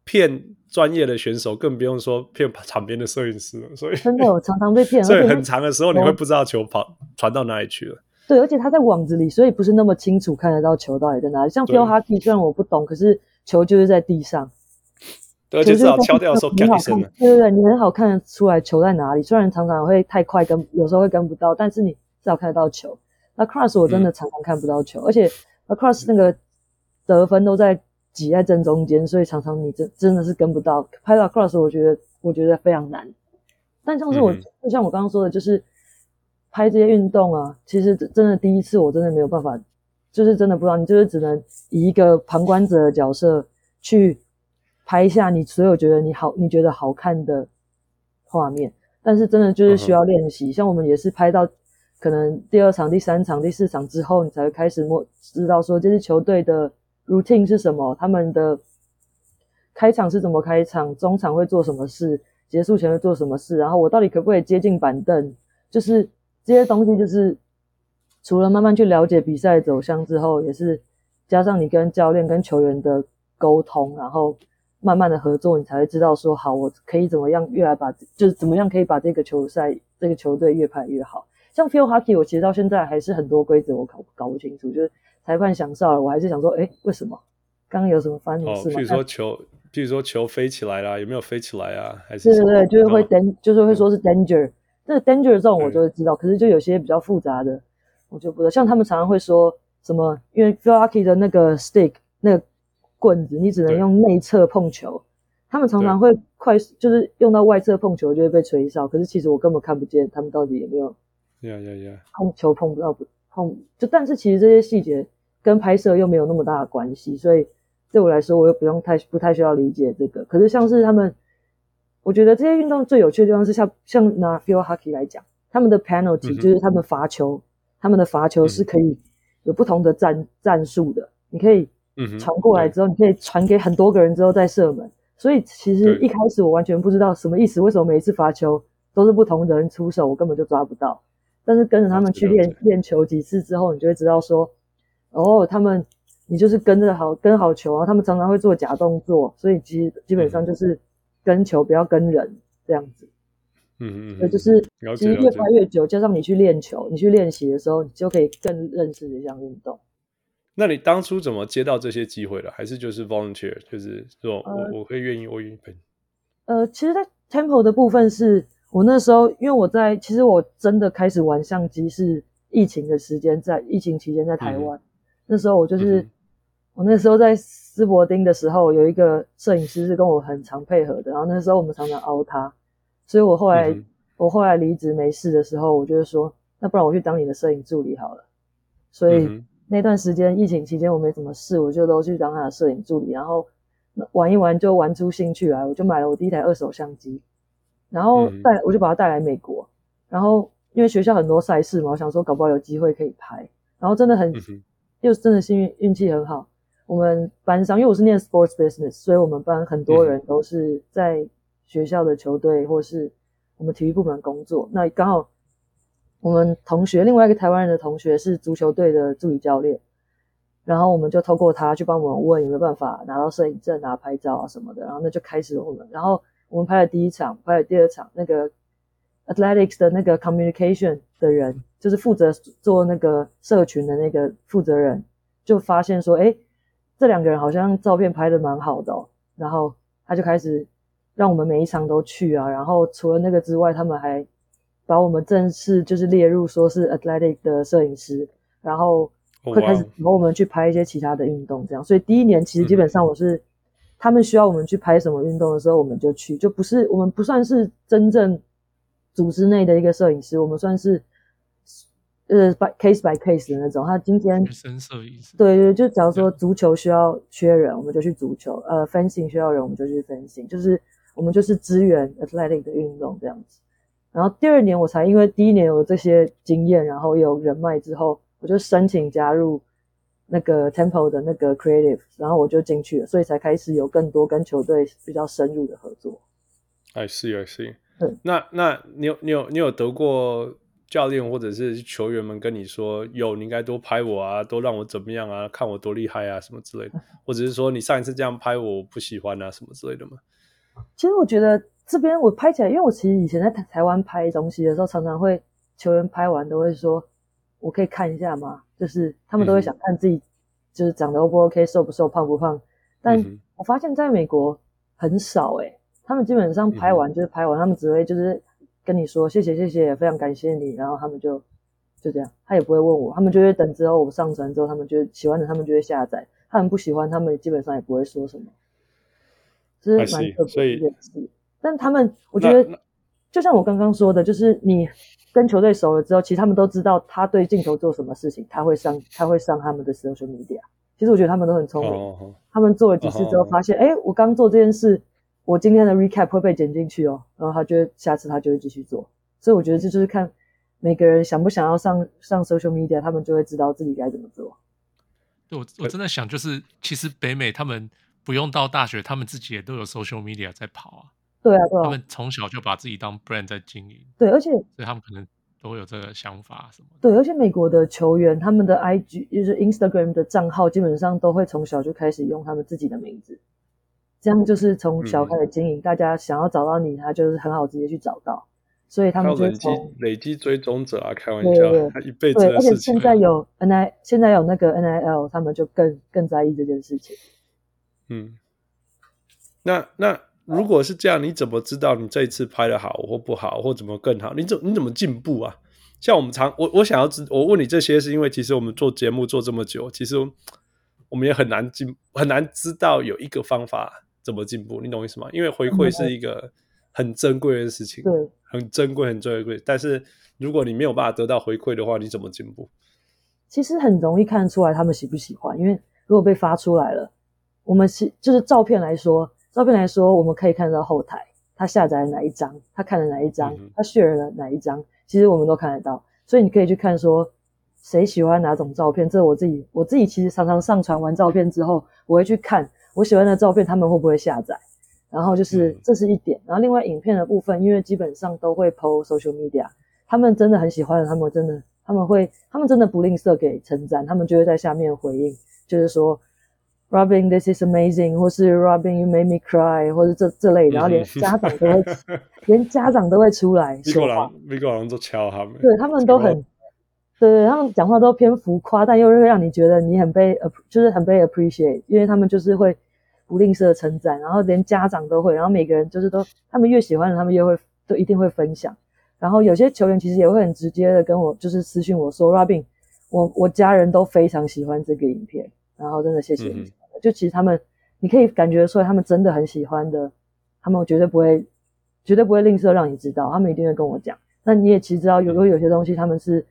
骗专业的选手，更不用说骗场边的摄影师了。所以真的，我常常被骗，[LAUGHS] 所以很长的时候你会不知道球跑传到哪里去了。对，而且他在网子里，所以不是那么清楚看得到球到底在哪里。像 field hockey，虽然我不懂，可是球就是在地上。[LAUGHS] 对，而且至少敲掉的时候，很好看。对对对，你很好看得出来球在哪里。虽然常常会太快跟，有时候会跟不到，但是你至少看得到球。那 cross 我真的常常看不到球，嗯、而且那 cross 那个得分都在挤在正中间，所以常常你真真的是跟不到。拍到 cross，我觉得我觉得非常难。但像是我，嗯、就像我刚刚说的，就是。拍这些运动啊，其实真的第一次我真的没有办法，就是真的不知道，你就是只能以一个旁观者的角色去拍一下你所有觉得你好、你觉得好看的画面，但是真的就是需要练习。Uh. 像我们也是拍到可能第二场、第三场、第四场之后，你才会开始摸知道说这支球队的 routine 是什么，他们的开场是怎么开场，中场会做什么事，结束前会做什么事，然后我到底可不可以接近板凳，就是。这些东西就是除了慢慢去了解比赛走向之后，也是加上你跟教练、跟球员的沟通，然后慢慢的合作，你才会知道说，好，我可以怎么样越来把，就是怎么样可以把这个球赛、这个球队越拍越好。像 field hockey，我其实到现在还是很多规则我搞搞不清楚，就是裁判想哨了，我还是想说，哎，为什么？刚刚有什么发生什么事吗？哦，譬如说球，譬如说球飞起来啦，有没有飞起来啊？还是对对对，就是会 dan，就是会说是 danger。嗯那个 danger 这种我就会知道，嗯、可是就有些比较复杂的，我就不知道。像他们常常会说什么，因为 field hockey 的那个 stick 那个棍子，你只能用内侧碰球。他们常常会快速，就是用到外侧碰球就会被吹哨。可是其实我根本看不见他们到底有没有。呀呀呀！碰球碰不到不碰，就但是其实这些细节跟拍摄又没有那么大的关系，所以对我来说我又不用太不太需要理解这个。可是像是他们。我觉得这些运动最有趣的地方是像像拿 field hockey 来讲，他们的 penalty、嗯、就是他们罚球，他们的罚球是可以有不同的战、嗯、战术的。你可以传过来之后，嗯、你可以传给很多个人之后再射门。所以其实一开始我完全不知道什么意思，为什么每一次罚球都是不同的人出手，我根本就抓不到。但是跟着他们去练练球几次之后，你就会知道说，哦，他们你就是跟着好跟好球啊，他们常常会做假动作，所以其实基本上就是。跟球不要跟人这样子，嗯嗯，所以就是其实越拍越久，加上你去练球，你去练习的时候，你就可以更认识这项运动。那你当初怎么接到这些机会的？还是就是 volunteer，就是说我、呃、我可以愿意，我愿意陪。呃，其实，在 Temple 的部分是我那时候，因为我在其实我真的开始玩相机是疫情的时间，在疫情期间在台湾，嗯、那时候我就是。嗯我那时候在斯伯丁的时候，有一个摄影师是跟我很常配合的，然后那时候我们常常凹他，所以我后来、嗯、我后来离职没事的时候，我就说，那不然我去当你的摄影助理好了。所以那段时间疫情期间我没什么事，我就都去当他的摄影助理，然后玩一玩就玩出兴趣来，我就买了我第一台二手相机，然后带、嗯、我就把他带来美国，然后因为学校很多赛事嘛，我想说搞不好有机会可以拍，然后真的很、嗯、又真的幸运运气很好。我们班上，因为我是念 sports business，所以我们班很多人都是在学校的球队或是我们体育部门工作。那刚好我们同学另外一个台湾人的同学是足球队的助理教练，然后我们就透过他去帮我们问有没有办法拿到摄影证啊、拍照啊什么的。然后那就开始我们，然后我们拍了第一场，拍了第二场。那个 athletics 的那个 communication 的人，就是负责做那个社群的那个负责人，就发现说，哎。这两个人好像照片拍的蛮好的哦，然后他就开始让我们每一场都去啊。然后除了那个之外，他们还把我们正式就是列入说是 athletic 的摄影师，然后会开始和我们去拍一些其他的运动，这样。所以第一年其实基本上我是、嗯、他们需要我们去拍什么运动的时候，我们就去，就不是我们不算是真正组织内的一个摄影师，我们算是。呃，by case by case 的那种。他今天对对，就假如说足球需要缺人，我们就去足球；呃，fencing 需要人，我们就去 fencing。就是我们就是支援 athletic 的运动这样子。然后第二年我才因为第一年有这些经验，然后有人脉之后，我就申请加入那个 Temple 的那个 creative，然后我就进去了，所以才开始有更多跟球队比较深入的合作。I see, I see。对，那那你有你有你有得过？教练或者是球员们跟你说：“有，你应该多拍我啊，多让我怎么样啊，看我多厉害啊，什么之类的。[LAUGHS] ”或者是说你上一次这样拍我，我不喜欢啊，什么之类的吗？其实我觉得这边我拍起来，因为我其实以前在台台湾拍东西的时候，常常会球员拍完都会说：“我可以看一下吗？”就是他们都会想看自己就是长得 O 不 OK，瘦不瘦，胖不胖。但我发现在美国很少诶、欸，他们基本上拍完就是拍完，他们只会就是。跟你说谢谢谢谢，非常感谢你，然后他们就就这样，他也不会问我，他们就会等之后我上传之后，他们就喜欢的，他们就会下载，他们不喜欢，他们基本上也不会说什么，这是蛮特别的一件事。但他们，我觉得就像我刚刚说的，就是你跟球队熟了之后，其实他们都知道他对镜头做什么事情，他会上他会上他们的 social media。其实我觉得他们都很聪明，oh, oh. 他们做了几次之后发现，哎、oh, oh.，我刚做这件事。我今天的 recap 会被剪进去哦，然后他就下次他就会继续做，所以我觉得这就是看每个人想不想要上上 social media，他们就会知道自己该怎么做。对，我我真的想就是，其实北美他们不用到大学，他们自己也都有 social media 在跑啊。对啊，对啊，他们从小就把自己当 brand 在经营。对，而且所以他们可能都会有这个想法什么。对，而且美国的球员他们的 IG 就是 Instagram 的账号，基本上都会从小就开始用他们自己的名字。这样就是从小开始经营，嗯，大家想要找到你，他就是很好直接去找到，所以他们就累积累积追踪者啊，开玩笑，对对对，他 [LAUGHS] 一辈子的事情。对，而且现在有 N I，现在有那个 N I L，他们就更更在意这件事情。嗯，那那如果是这样，你怎么知道你这一次拍的好或不好，或怎么更好？你怎你怎么进步啊？像我们常我我想要知，我问你这些是因为其实我们做节目做这么久，其实我们也很难进，很难知道有一个方法。怎么进步？你懂我意思吗？因为回馈是一个很珍贵的事情，对，很珍贵，很珍贵。但是如果你没有办法得到回馈的话，你怎么进步？其实很容易看出来他们喜不喜欢，因为如果被发出来了，我们是就是照片来说，照片来说，我们可以看到后台他下载了哪一张，他看了哪一张，嗯、他 share 了哪一张，其实我们都看得到。所以你可以去看说谁喜欢哪种照片。这我自己，我自己其实常常上传完照片之后，我会去看。我喜欢的照片，他们会不会下载？然后就是这是一点。然后另外影片的部分，因为基本上都会 po social media，他们真的很喜欢的，他们真的他们会他们真的不吝啬给称赞，他们就会在下面回应，就是说 Robin this is amazing，或是 Robin you made me cry，或是这这类，然后连家长都会连家长都会出来说话，美国人都敲他们，对他们都很。对，他们讲话都偏浮夸，但又会让你觉得你很被，就是很被 appreciate，因为他们就是会不吝啬称赞，然后连家长都会，然后每个人就是都，他们越喜欢的，他们越会都一定会分享。然后有些球员其实也会很直接的跟我就是私信我说，Robin，我我家人都非常喜欢这个影片，然后真的谢谢你。嗯、就其实他们，你可以感觉出来，他们真的很喜欢的，他们绝对不会，绝对不会吝啬让你知道，他们一定会跟我讲。那你也其实知道，有有有些东西他们是。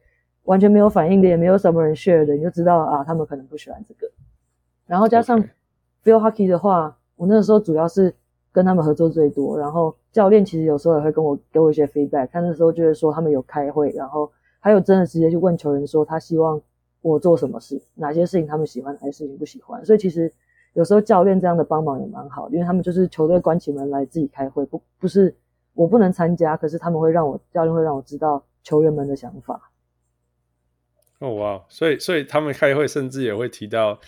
完全没有反应的，也没有什么人 share 的，你就知道啊，他们可能不喜欢这个。然后加上 Field Hockey 的话，我那个时候主要是跟他们合作最多。然后教练其实有时候也会跟我给我一些 feedback，他那时候就是说他们有开会，然后还有真的直接去问球员说他希望我做什么事，哪些事情他们喜欢，哪些事情不喜欢。所以其实有时候教练这样的帮忙也蛮好，因为他们就是球队关起门来自己开会，不不是我不能参加，可是他们会让我教练会让我知道球员们的想法。哦哇，所以所以他们开会甚至也会提到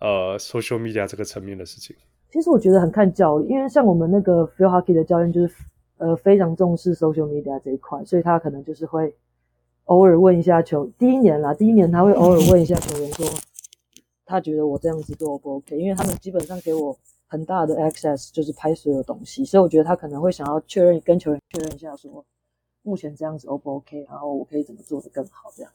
呃 social media 这个层面的事情。其实我觉得很看教练，因为像我们那个 Field Hockey 的教练就是呃非常重视 social media 这一块，所以他可能就是会偶尔问一下球，第一年啦，第一年他会偶尔问一下球员说，他觉得我这样子做不 OK？因为他们基本上给我很大的 access，就是拍所有东西，所以我觉得他可能会想要确认跟球员确认一下说，目前这样子 O 不 OK，然后我可以怎么做得更好这样。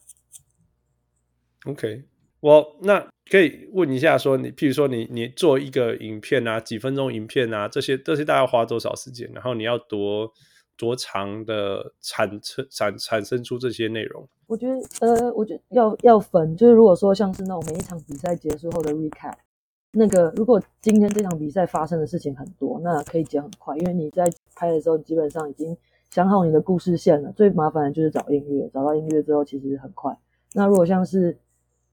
OK，我、那可以问一下说，你譬如说你你做一个影片啊，几分钟影片啊，这些这些大概花多少时间？然后你要多多长的产产产产生出这些内容？我觉得呃，我觉得要要分，就是如果说像是那种每一场比赛结束后的 recap，那个如果今天这场比赛发生的事情很多，那可以剪很快，因为你在拍的时候，基本上已经想好你的故事线了。最麻烦的就是找音乐，找到音乐之后其实很快。那如果像是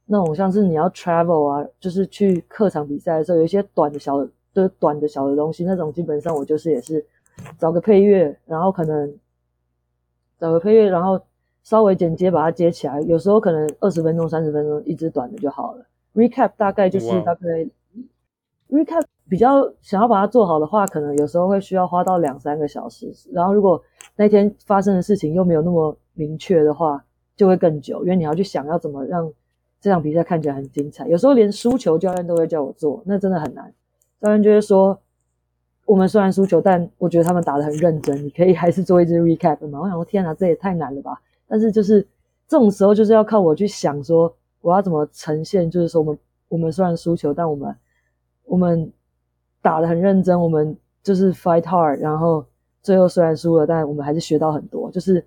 那种像是你要 travel 啊，就是去客场比赛的时候，有一些短的小的，就是短的小的东西，那种基本上我就是也是找个配乐，然后可能找个配乐，然后稍微剪接把它接起来。有时候可能二十分钟、三十分钟一支短的就好了。Recap 大概就是大概 Recap 比较想要把它做好的话，可能有时候会需要花到两三个小时。然后如果那天发生的事情又没有那么明确的话，就会更久，因为你要去想要怎么让。这场比赛看起来很精彩，有时候连输球教练都会叫我做，那真的很难。教练就会说，我们虽然输球，但我觉得他们打得很认真，你可以还是做一支 recap 吗？我想说，天哪，这也太难了吧！但是就是这种时候，就是要靠我去想说，我要怎么呈现，就是说我们我们虽然输球，但我们我们打得很认真，我们就是 fight hard，然后最后虽然输了，但我们还是学到很多。就是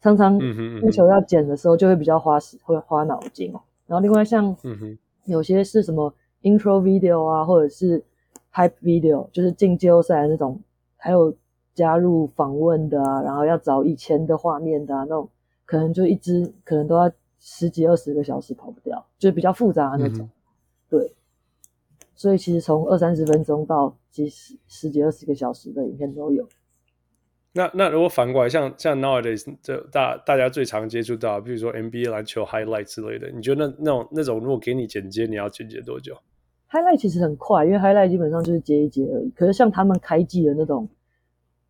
常常输球要剪的时候，就会比较花时，会花脑筋。然后另外像有些是什么 intro video 啊，或者是 hype video，就是进季后赛的那种，还有加入访问的啊，然后要找以前的画面的啊，那种可能就一支可能都要十几二十个小时跑不掉，就是比较复杂的那种。对，所以其实从二三十分钟到几十十几二十个小时的影片都有。那那如果反过来，像像 nowadays 这大大家最常接触到，比如说 NBA 篮球 highlight 之类的，你觉得那那种那种如果给你剪接，你要剪接多久？highlight 其实很快，因为 highlight 基本上就是接一接而已。可是像他们开季的那种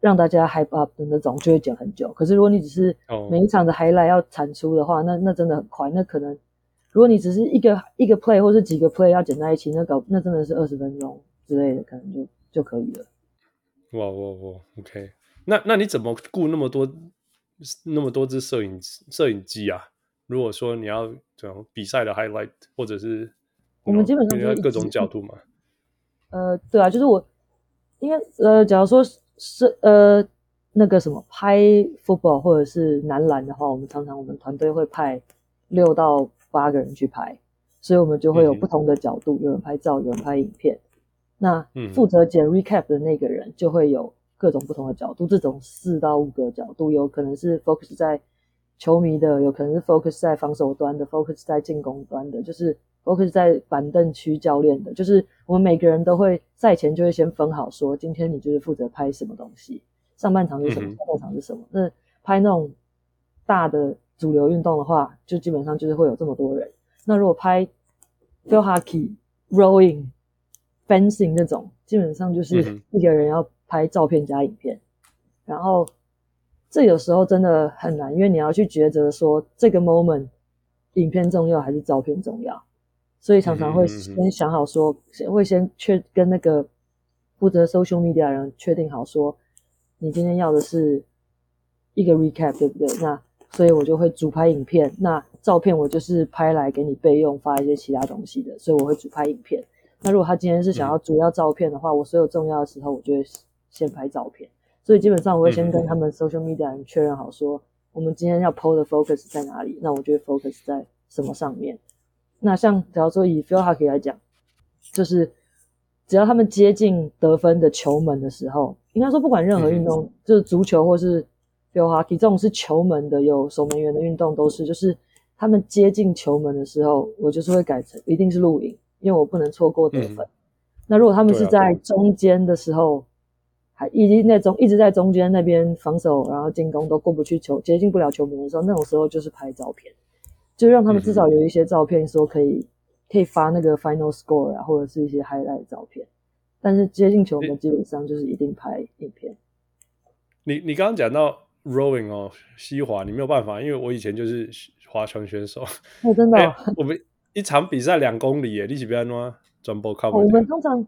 让大家 hype up 的那种，就会剪很久。可是如果你只是每一场的 highlight 要产出的话，oh. 那那真的很快。那可能如果你只是一个一个 play 或是几个 play 要剪在一起，那搞那真的是二十分钟之类的，可能就就可以了。哇哇哇，OK。那那你怎么雇那么多那么多支摄影摄影机啊？如果说你要这种比赛的 highlight，或者是我们基本上就是各种角度嘛。呃，对啊，就是我因为呃，假如说是呃那个什么拍 football 或者是男篮的话，我们常常我们团队会派六到八个人去拍，所以我们就会有不同的角度，嗯、有人拍照，有人拍影片。那负责剪 recap 的那个人就会有。各种不同的角度，这种四到五个角度，有可能是 focus 在球迷的，有可能是 focus 在防守端的，focus 在进攻端的，就是 focus 在板凳区教练的，就是我们每个人都会赛前就会先分好，说今天你就是负责拍什么东西，上半场是什么，下半场是什么。那拍那种大的主流运动的话，就基本上就是会有这么多人。那如果拍 field hockey、rowing、fencing 那种，基本上就是一个人要。拍照片加影片，然后这有时候真的很难，因为你要去抉择说这个 moment 影片重要还是照片重要，所以常常会先想好说，会先确跟那个负责 social media 的人确定好说，你今天要的是一个 recap 对不对？那所以我就会主拍影片，那照片我就是拍来给你备用，发一些其他东西的，所以我会主拍影片。那如果他今天是想要主要照片的话，我所有重要的时候我就会。先拍照片，所以基本上我会先跟他们 social media 人确认好，说我们今天要 PO 的 focus 在哪里，那我就会 focus 在什么上面。那像假如说以 field hockey 来讲，就是只要他们接近得分的球门的时候，应该说不管任何运动，就是足球或是 field hockey 这种是球门的有守门员的运动，都是就是他们接近球门的时候，我就是会改成一定是录影，因为我不能错过得分。嗯、那如果他们是在中间的时候。还一直那种一直在中间那边防守，然后进攻都过不去球，接近不了球门的时候，那种时候就是拍照片，就让他们至少有一些照片说可以、嗯、可以发那个 final score 啊，或者是一些 highlight 照片。但是接近球门基本上就是一定拍影片。你你刚刚讲到 rowing 哦，西滑，你没有办法，因为我以前就是划船选手。哦，真的、哦 [LAUGHS] 欸，我们一场比赛两公里耶，你是不要弄转播靠。我们通常。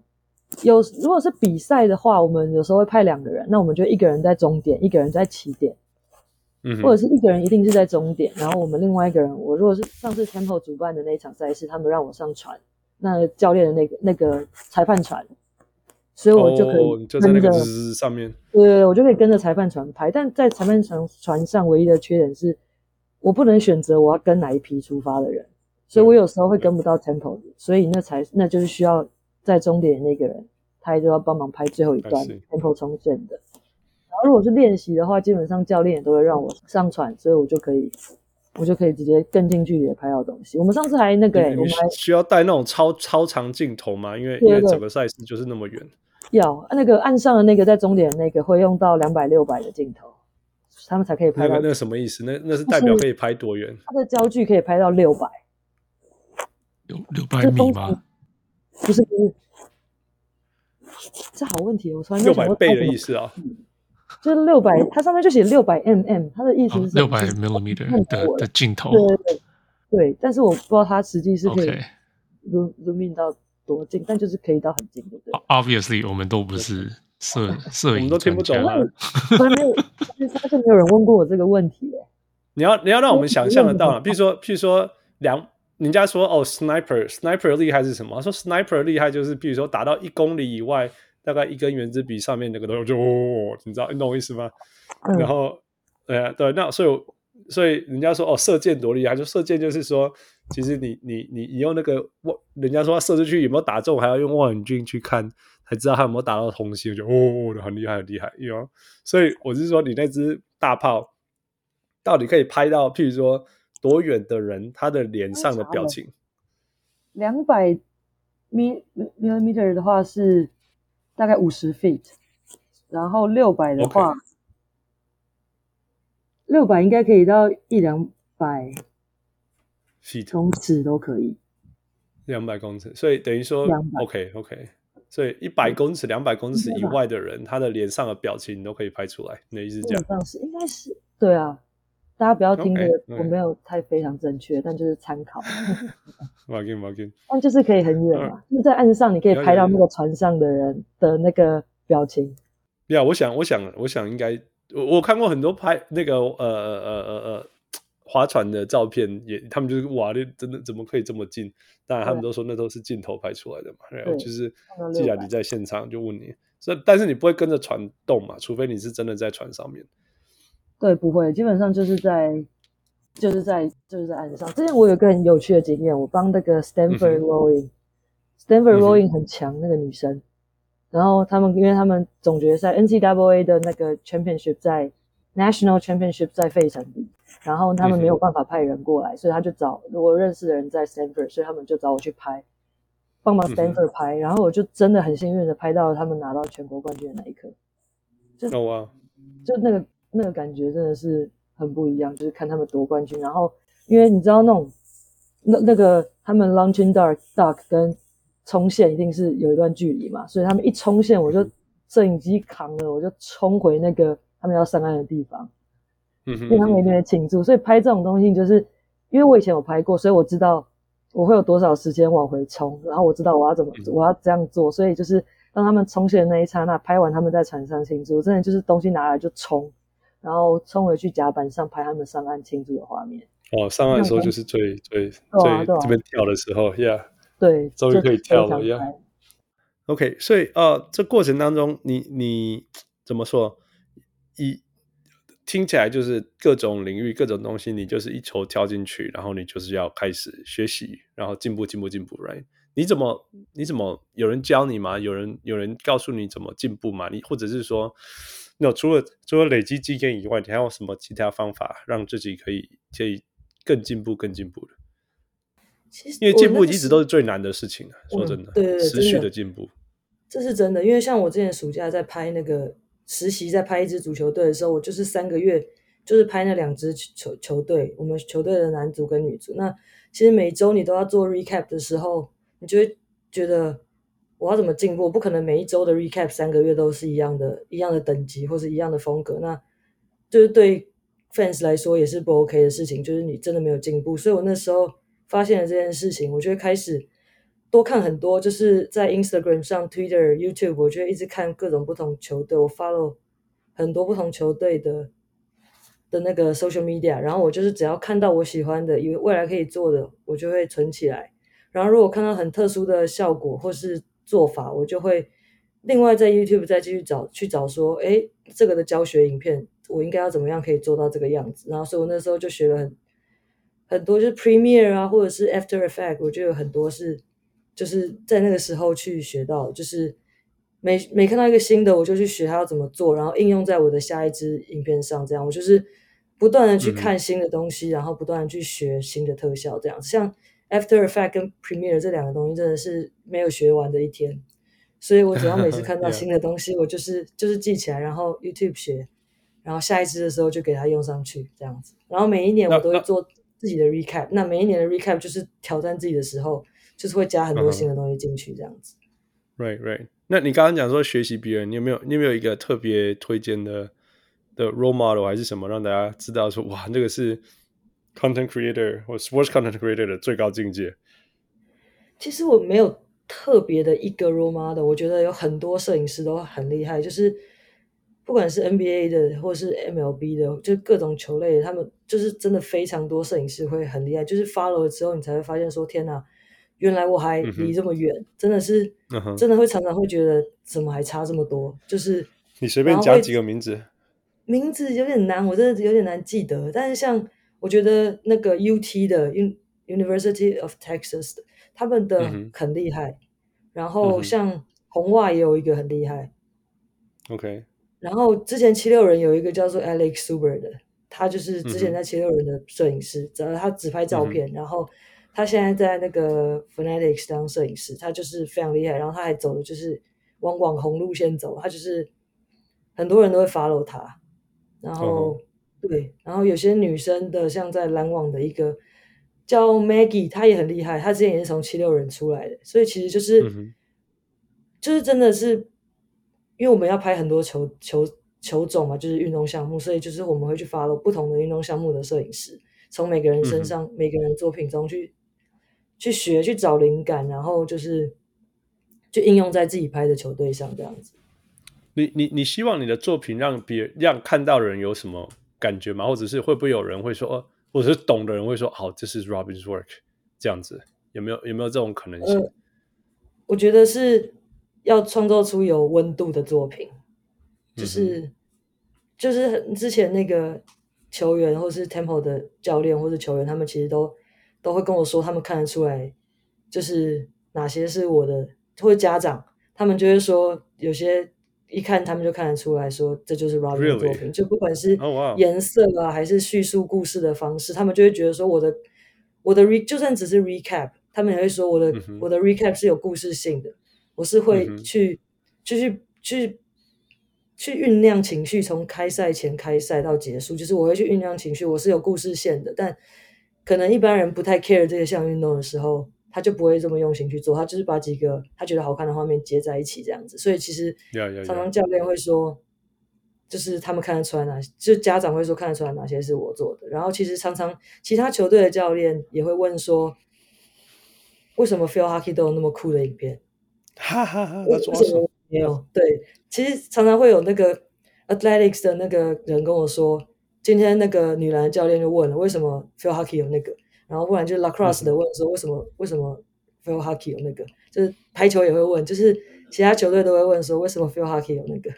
有如果是比赛的话，我们有时候会派两个人，那我们就一个人在终点，一个人在起点，嗯，或者是一个人一定是在终点，然后我们另外一个人，我如果是上次 Temple 主办的那一场赛事，他们让我上船，那教练的那个那个裁判船，所以我就可以跟着、哦、就在那个上面，对，我就可以跟着裁判船拍，但在裁判船船上唯一的缺点是，我不能选择我要跟哪一批出发的人，所以我有时候会跟不到 Temple，所以那才那就是需要。在终点的那个人，他就要帮忙拍最后一段 Temple 冲线的。如果是练习的话，基本上教练也都会让我上传，所以我就可以，我就可以直接更近距离的拍到东西。我们上次还那个、欸，我们还需要带那种超超长镜头吗？因为因为整个赛事就是那么远。要那个岸上的那个在终点的那个会用到两百六百的镜头，他们才可以拍到。那个什么意思？那那是代表可以拍多远？它的焦距可以拍到六百，六六百米吗？不是不是，这好问题，我从来没有想过。六百倍的意思啊，就是六百，它上面就写六百 mm，它的意思是六百 millimeter 的的镜头。对对对，对，但是我不知道它实际是可以 zoom zoom in 到多近，但就是可以到很近，对不对？Obviously，我们都不是摄摄影，我们都听不懂啊。从来没有，发现没有人问过我这个问题。[LAUGHS] 你要你要让我们想象得到啊，比如说，譬如说两。人家说哦，sniper，sniper 厉害是什么？说 sniper 厉害就是，比如说打到一公里以外，大概一根原子笔上面那个东西就哦，你知道你懂我意思吗？嗯、然后，呃，对，那所以所以人家说哦，射箭多厉害，就射箭就是说，其实你你你你用那个望，人家说他射出去有没有打中，还要用望远镜去看，才知道他有没有打到红心，就哦，很厉害很厉害，有。所以我是说，你那支大炮到底可以拍到，譬如说。多远的人，他的脸上的表情？两百米 millimeter 的话是大概五十 feet，然后六百的话，六百应该可以到一两百 feet 公尺都可以。两百公尺，所以等于说，OK OK，所以一百公尺、两百公尺以外的人，他的脸上的表情你都可以拍出来。你的意思这样？是，应该是，对啊。大家不要听这个，我没有太非常正确，但就是参考。[LAUGHS] 但就是可以很远嘛，就在岸上，你可以拍到那个船上的人的那个表情。呀，我想，我想，我想应该，我我看过很多拍那个呃呃呃呃划船的照片，也他们就是哇，那真的怎么可以这么近？当然他们都说那都是镜头拍出来的嘛。然后就是，既然你在现场，就问你，所以但是你不会跟着船动嘛，除非你是真的在船上面。对，不会，基本上就是在，就是在，就是在岸上。之前我有个很有趣的经验，我帮那个 Stanford Rowing，Stanford Rowing 很强，那个女生。然后他们，因为他们总决赛 NCAA 的那个 Championship 在 National Championship 在费城比，然后他们没有办法派人过来，所以他就找我认识的人在 Stanford，所以他们就找我去拍，帮忙 Stanford 拍。然后我就真的很幸运的拍到了他们拿到全国冠军的那一刻，就就那个。那个感觉真的是很不一样，就是看他们夺冠军，然后因为你知道那种那那个他们 launching duck duck 跟冲线一定是有一段距离嘛，所以他们一冲线，我就摄影机扛了，我就冲回那个他们要上岸的地方，嗯哼，因为他们一定会庆祝，所以拍这种东西就是因为我以前有拍过，所以我知道我会有多少时间往回冲，然后我知道我要怎么我要这样做，所以就是当他们冲线的那一刹那，拍完他们在船上庆祝，真的就是东西拿来就冲。然后冲回去甲板上拍他们上岸庆祝的画面。哦，上岸的时候就是最最最这边跳的时候，Yeah，对，终于可以跳了，Yeah。OK，所以呃，这过程当中，你你怎么说？一听起来就是各种领域、各种东西，你就是一球跳进去，然后你就是要开始学习，然后进步、进步、进步，Right？你怎么你怎么有人教你吗？有人有人告诉你怎么进步吗？你或者是说？那除了除了累积经验以外，你还有什么其他方法让自己可以可以更进步、更进步的？其实，因为进步一直都是最难的事情啊。说真的，对对对，持续的进步，这是真的。因为像我之前暑假在拍那个实习，在拍一支足球队的时候，我就是三个月就是拍那两支球球队，我们球队的男足跟女足。那其实每周你都要做 recap 的时候，你就会觉得。我要怎么进步？不可能每一周的 recap 三个月都是一样的，一样的等级或是一样的风格，那就是对 fans 来说也是不 OK 的事情。就是你真的没有进步，所以我那时候发现了这件事情，我就会开始多看很多，就是在 Instagram 上、Twitter、YouTube，我就会一直看各种不同球队，我 follow 很多不同球队的的那个 social media，然后我就是只要看到我喜欢的，以为未来可以做的，我就会存起来。然后如果看到很特殊的效果或是做法，我就会另外在 YouTube 再继续找去找说，哎，这个的教学影片，我应该要怎么样可以做到这个样子？然后所以我那时候就学了很很多，就是 Premiere 啊，或者是 After Effect，我就有很多是。就是在那个时候去学到，就是每每看到一个新的，我就去学它要怎么做，然后应用在我的下一支影片上。这样，我就是不断的去看新的东西，嗯、然后不断的去学新的特效。这样，像 After Effect 跟 Premiere 这两个东西，真的是没有学完的一天。所以我只要每次看到 [LAUGHS] 新的东西.我就是就是记起来，然后 YouTube 学，然后下一支的时候就给它用上去，这样子。然后每一年我都会做自己的 Recap，那每一年的 Recap 就是挑战自己的时候。就是会加很多新的东西进去，这样子。Uh. Right, right. 那你刚刚讲说学习别人，你有没有你有没有一个特别推荐的的 role model 还是什么，让大家知道说哇，那个是 content creator 或 sports content creator 的最高境界？其实我没有特别的一个 role model，我觉得有很多摄影师都很厉害，就是不管是 NBA 的或是 MLB 的，就各种球类的，他们就是真的非常多摄影师会很厉害，就是 follow 了之后，你才会发现说天哪。原来我还离这么远，嗯，真的是，嗯，真的会常常会觉得怎么还差这么多？就是你随便讲几个名字，名字有点难，我真的有点难记得。但是像我觉得那个 UT 的 University of Texas 的，他们的很厉害，嗯。然后像红袜也有一个很厉害。OK。然后之前七六人有一个叫做 Alex Suber 的，他就是之前在七六人的摄影师，只，他只拍照片，嗯，然后。他现在在那个 Fanatics 当摄影师，他就是非常厉害。然后他还走的就是往网红路线走，他就是很多人都会 follow 他。然后、uh. 对，然后有些女生的，像在篮网的一个叫 Maggie，她也很厉害。她之前也是从七六人出来的，所以其实就是、嗯、就是真的是，因为我们要拍很多球球球种嘛，就是运动项目，所以就是我们会去 follow 不同的运动项目的摄影师，从每个人身上、嗯、每个人作品中去。去学，去找灵感，然后就是就应用在自己拍的球队上，这样子。你你你希望你的作品让别人让看到的人有什么感觉吗？或者是会不会有人会说，哦，或者是懂的人会说，好，这是 Robin's work，这样子有没有有没有这种可能性？呃，我觉得是要创造出有温度的作品，就是、嗯、就是之前那个球员，或是 Temple 的教练，或是球员，他们其实都。都会跟我说，他们看得出来，就是哪些是我的，或者家长，他们就会说，有些一看他们就看得出来说，这就是 Robin 的作品，就不管是颜色啊，还是叙述故事的方式，他们就会觉得说，我的我的 re 就算只是 recap，他们也会说我的我的 recap 是有故事性的，我是会去去去去酝酿情绪，从开赛前开赛到结束，就是我会去酝酿情绪，我是有故事线的，但。可能一般人不太 care 这个项运动的时候，他就不会这么用心去做，他就是把几个他觉得好看的画面接在一起这样子。所以其实常常教练会说，就是他们看得出来哪些，就家长会说看得出来哪些是我做的。然后其实常常其他球队的教练也会问说，为什么 Phil Hockey 都有那么酷的影片？[LAUGHS] 哈哈哈，为什么没有？对，其实常常会有那个 Athletics 的那个人跟我说。今天那个女篮教练就问了，为什么 Phil Hockey 有那个？然后不然就是 Lacrosse 的问说，为什么、嗯、为什么 field Hockey 有那个？就是排球也会问，就是其他球队都会问说，为什么 field Hockey 有那个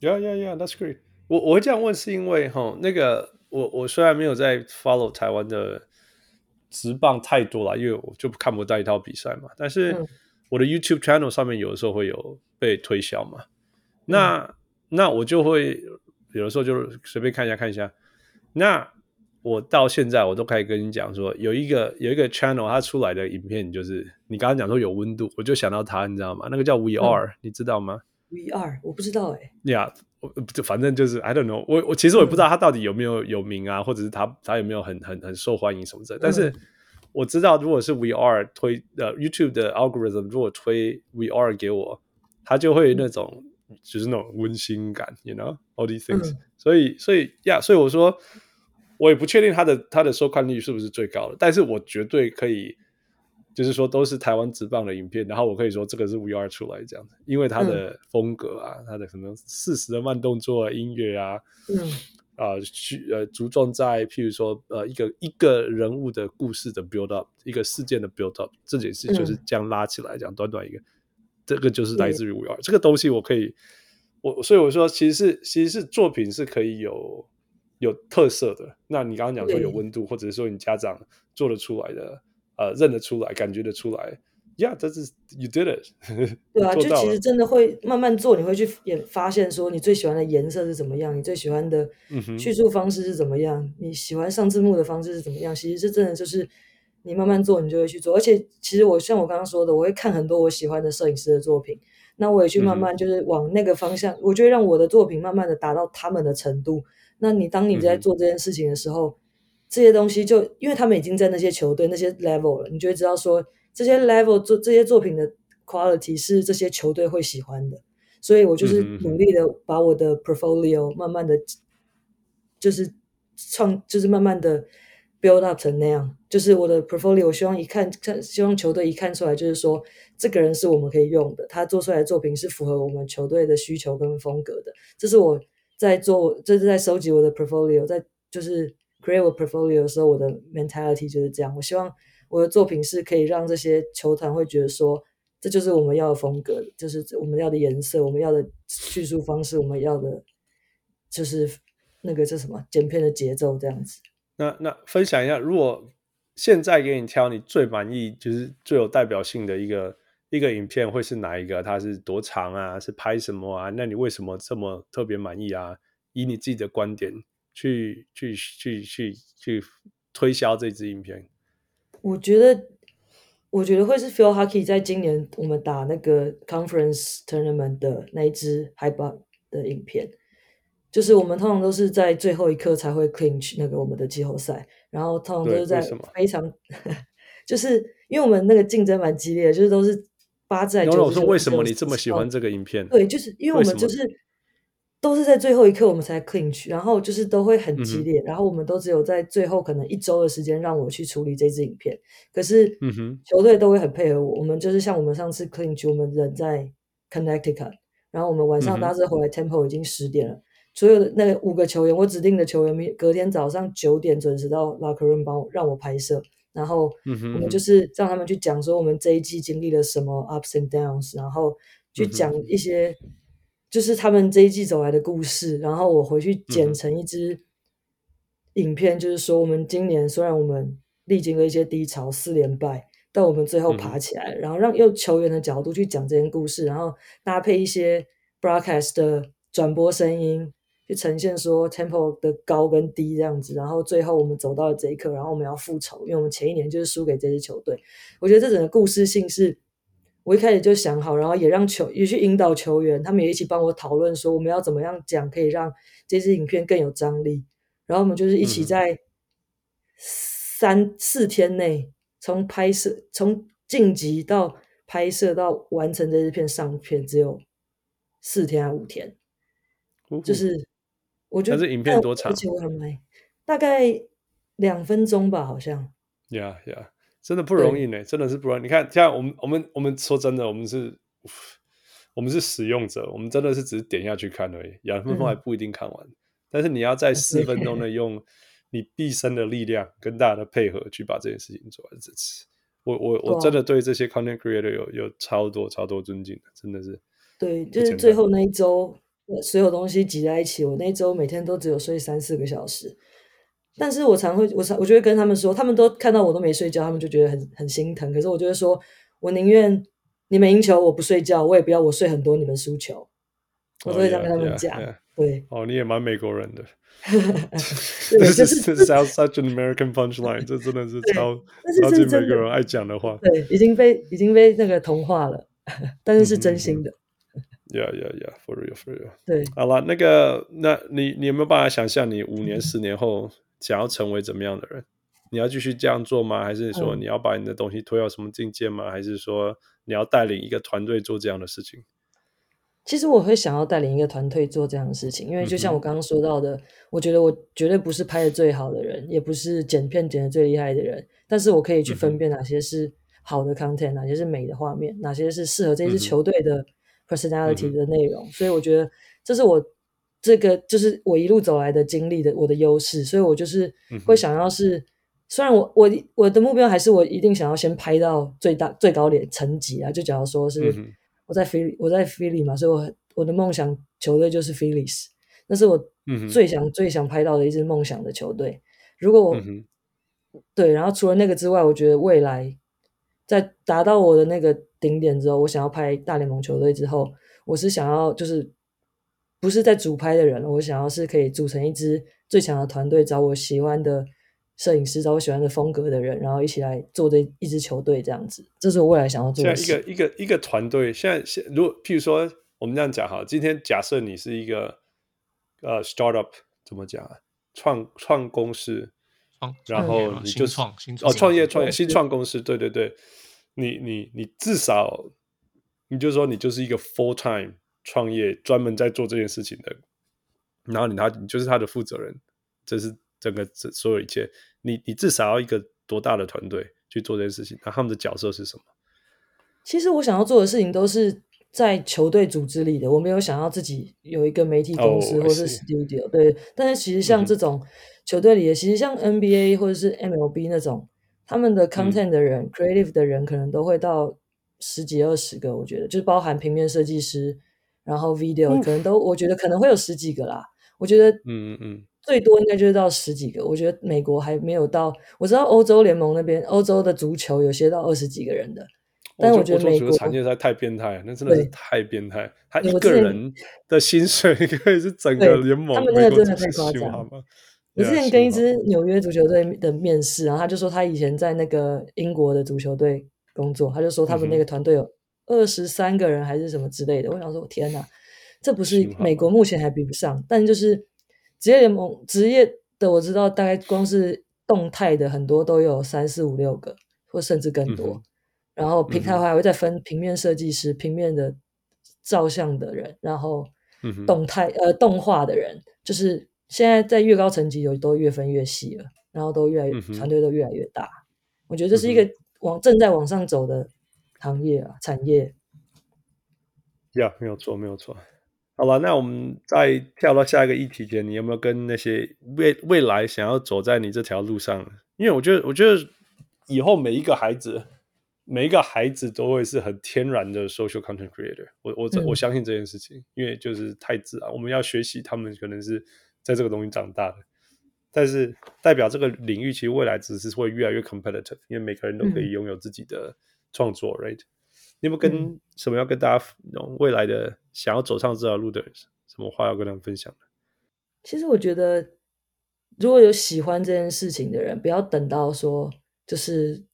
？Yeah, yeah, yeah, that's great. 我我会这样问是因为哈，那个我我虽然没有在 follow 台湾的直棒太多了，因为我就看不到一套比赛嘛。但是我的 YouTube channel 上面有的时候会有被推销嘛，那、嗯、那我就会。有的时候就是随便看一下看一下，那我到现在我都可以跟你讲说，有一个有一个 channel 它出来的影片，就是你刚刚讲说有温度，我就想到它，你知道吗？那个叫 We Are，、嗯、你知道吗？We Are，我不知道哎、欸。呀、yeah，就反正就是 I don't know，我我其实我也不知道它到底有没有有名啊，嗯、或者是它它有没有很很很受欢迎什么的。但是我知道，如果是 We Are 推呃 YouTube 的 algorithm 如果推 We Are 给我，它就会那种。就是那种温馨感，you know all these things、嗯。所以，所以呀，所以我说，我也不确定他的他的收看率是不是最高的，但是我绝对可以就是说都是台湾直棒的影片，然后我可以说这个是 VR 出来这样子，因为它的风格啊，它、嗯、的什么适时的慢动作、啊、音乐啊，嗯啊，去呃着重在譬如说呃一个一个人物的故事的 build up，一个事件的 build up，这件事就是这样拉起来，这样短短一个，这个就是来自于 VR、嗯、这个东西，我可以我所以我说其实是其实是作品是可以有有特色的。那你刚刚讲说有温度，或者是说你家长做得出来的。呃，认得出来，感觉得出来，Yeah，这是 you did it。[LAUGHS] 对啊，就其实真的会慢慢做，你会去也发现说，你最喜欢的颜色是怎么样，你最喜欢的叙述方式是怎么样，嗯、你喜欢上字幕的方式是怎么样。其实这真的就是你慢慢做，你就会去做。而且，其实我像我刚刚说的，我会看很多我喜欢的摄影师的作品，那我也去慢慢就是往那个方向，嗯、我就会让我的作品慢慢的达到他们的程度。那你当你在做这件事情的时候。嗯这些东西就因为他们已经在那些球队那些 level 了，你就会知道说这些 level 做这些作品的 quality 是这些球队会喜欢的，所以我就是努力的把我的 portfolio 慢慢的，就是创就是慢慢的 build up 成那样，就是我的 portfolio 我希望一看看希望球队一看出来就是说这个人是我们可以用的，他做出来的作品是符合我们球队的需求跟风格的，这是我在做，这是在收集我的 portfolio，在就是。create 我 portfolio 的时候，我的 mentality 就是这样。我希望我的作品是可以让这些球团会觉得说，这就是我们要的风格，就是我们要的颜色，我们要的叙述方式，我们要的就是那个叫什么剪片的节奏这样子。那那分享一下，如果现在给你挑你最满意，就是最有代表性的一个一个影片，会是哪一个？它是多长啊？是拍什么啊？那你为什么这么特别满意啊？以你自己的观点。去去去去去推销这支影片，我觉得，我觉得会是 Phil Hockey 在今年我们打那个 Conference Tournament 的那一支 Hype 的影片，就是我们通常都是在最后一刻才会 clinch 那个我们的季后赛，然后通常都是在非常，[LAUGHS] 就是因为我们那个竞争蛮激烈的，就是都是八在九。我说为什么你这么喜欢这个影片？对，就是因为我们就是。都是在最后一刻我们才 clinch，然后就是都会很激烈，嗯、然后我们都只有在最后可能一周的时间让我去处理这支影片。可是嗯哼球队都会很配合我，我们就是像我们上次 clinch，我们人在 Connecticut，然后我们晚上搭车回来 Temple 已经十点了，嗯、所有的那五个球员，我指定的球员，隔天早上九点准时到 locker room 帮我让我拍摄，然后我们就是让他们去讲说我们这一季经历了什么 ups and downs，然后去讲一些。就是他们这一季走来的故事，然后我回去剪成一支影片，嗯、就是说我们今年虽然我们历经了一些低潮，四连败，但我们最后爬起来，嗯、然后让用球员的角度去讲这件故事，然后搭配一些 broadcast 的转播声音，去呈现说 tempo 的高跟低这样子，然后最后我们走到了这一刻，然后我们要复仇，因为我们前一年就是输给这支球队，我觉得这整个故事性是。我一开始就想好，然后也让球也去引导球员，他们也一起帮我讨论说我们要怎么样讲可以让这支影片更有张力。然后我们就是一起在三、嗯、四天内，从拍摄从晋级到拍摄到完成这支片上片，只有四天还五天，就是我觉得这影片多长？大概两分钟吧，好像。Yeah, yeah. 真的不容易呢，真的是不容易。你看，像我们，我们，我们说真的，我们是，我们是使用者，我们真的是只是点下去看而已，两分钟还不一定看完。嗯、但是你要在四分钟内用你毕生的力量跟大家的配合去把这件事情做完。这次，我我我真的对这些 content creator 有有超多超多尊敬的，真的是。对，就是最后那一周，所有东西挤在一起，我那一周每天都只有睡三四个小时。但是我常会，我常我就会跟他们说，他们都看到我都没睡觉，他们就觉得很很心疼。可是我就会说，我宁愿你们赢球，我不睡觉，我也不要我睡很多，你们输球。我都会这样跟他们讲。Oh, yeah, yeah. 对，哦，你也蛮美国人的。[LAUGHS] [LAUGHS] 对，就是 Sounds such an American punchline，这真的是超超级美国人爱讲的话。对，已经被已经被那个同化了，[LAUGHS] 但是是真心的。Yeah, yeah, yeah, for real, for real。对，好了，那个，那你你有没有办法想象你五年、十年后？想要成为怎么样的人？你要继续这样做吗？还是说你要把你的东西推到什么境界吗？嗯、还是说你要带领一个团队做这样的事情？其实我会想要带领一个团队做这样的事情，因为就像我刚刚说到的，嗯、我觉得我绝对不是拍的最好的人，也不是剪片剪的最厉害的人，但是我可以去分辨哪些是好的 content，哪些是美的画面，哪些是适合这支球队的 personality 的内容。嗯、所以我觉得这是我这个就是我一路走来的经历的我的优势。所以我就是会想要是，嗯、虽然我我我的目标还是我一定想要先拍到最大最高点层级啊。就假如说是我在菲、嗯、我在菲利嘛，所以我我的梦想球队就是 Phillies，那是我最想、嗯、最想拍到的一支梦想的球队。如果我、嗯、对，然后除了那个之外，我觉得未来在达到我的那个顶点之后，我想要拍大联盟球队之后，我是想要就是不是在主拍的人，我想要是可以组成一支最强的团队，找我喜欢的摄影师，找我喜欢的风格的人，然后一起来做这一支球队这样子。这是我未来想要做的。现在一个一个一个团队，现在现如果譬如说我们这样讲哈，今天假设你是一个呃 startup，怎么讲啊？创创公司，然后你就创哦，创业创业新创公司，对对对，你你你至少，你就说你就是一个 full time 创业，专门在做这件事情的，然后你他你就是他的负责人，这是整个这所有一切，你你至少要一个多大的团队去做这件事情？那他们的角色是什么？其实我想要做的事情都是。在球队组织里的，我没有想要自己有一个媒体公司或是 studio，、oh, 对。但是其实像这种球队里的，嗯、其实像 NBA 或者是 MLB 那种，他们的 content 的人、嗯、creative 的人，可能都会到十几二十个。我觉得，就是包含平面设计师，然后 video、嗯、可能都，我觉得可能会有十几个啦。我觉得，嗯嗯嗯，最多应该就是到十几个。我觉得美国还没有到，我知道欧洲联盟那边，欧洲的足球有些到二十几个人的。但我觉得美国产业实在太变态，那真的是太变态。他一个人的薪水可以是整个联盟，他们那个真的太夸张。我之前跟一支纽约足球队的面试，然后他就说他以前在那个英国的足球队工作，他就说他们那个团队有二十三个人还是什么之类的。我想说，天哪，这不是美国目前还比不上，但就是职业联盟职业的我知道，大概光是动态的很多都有三四五六个，或甚至更多。然后平台还会再分平面设计师、嗯、平面的照相的人，然后动态、嗯、呃动画的人，就是现在在越高层级有都越分越细了，然后都越来团队都越来越大。我觉得这是一个往、嗯、正在往上走的行业啊产业。呀，没有错，没有错。好了，那我们再跳到下一个议题前，你有没有跟那些未未来想要走在你这条路上？因为我觉得，我觉得以后每一个孩子。每一个孩子都会是很天然的 social content creator，我我我相信这件事情，嗯、因为就是太自然，我们要学习他们可能是在这个东西长大的，但是代表这个领域其实未来只是会越来越 competitive，因为每个人都可以拥有自己的创作、嗯、，right？你有没有跟什么要跟大家未来的想要走上这条路的人，什么话要跟他们分享的？其实我觉得，如果有喜欢这件事情的人，不要等到说就是。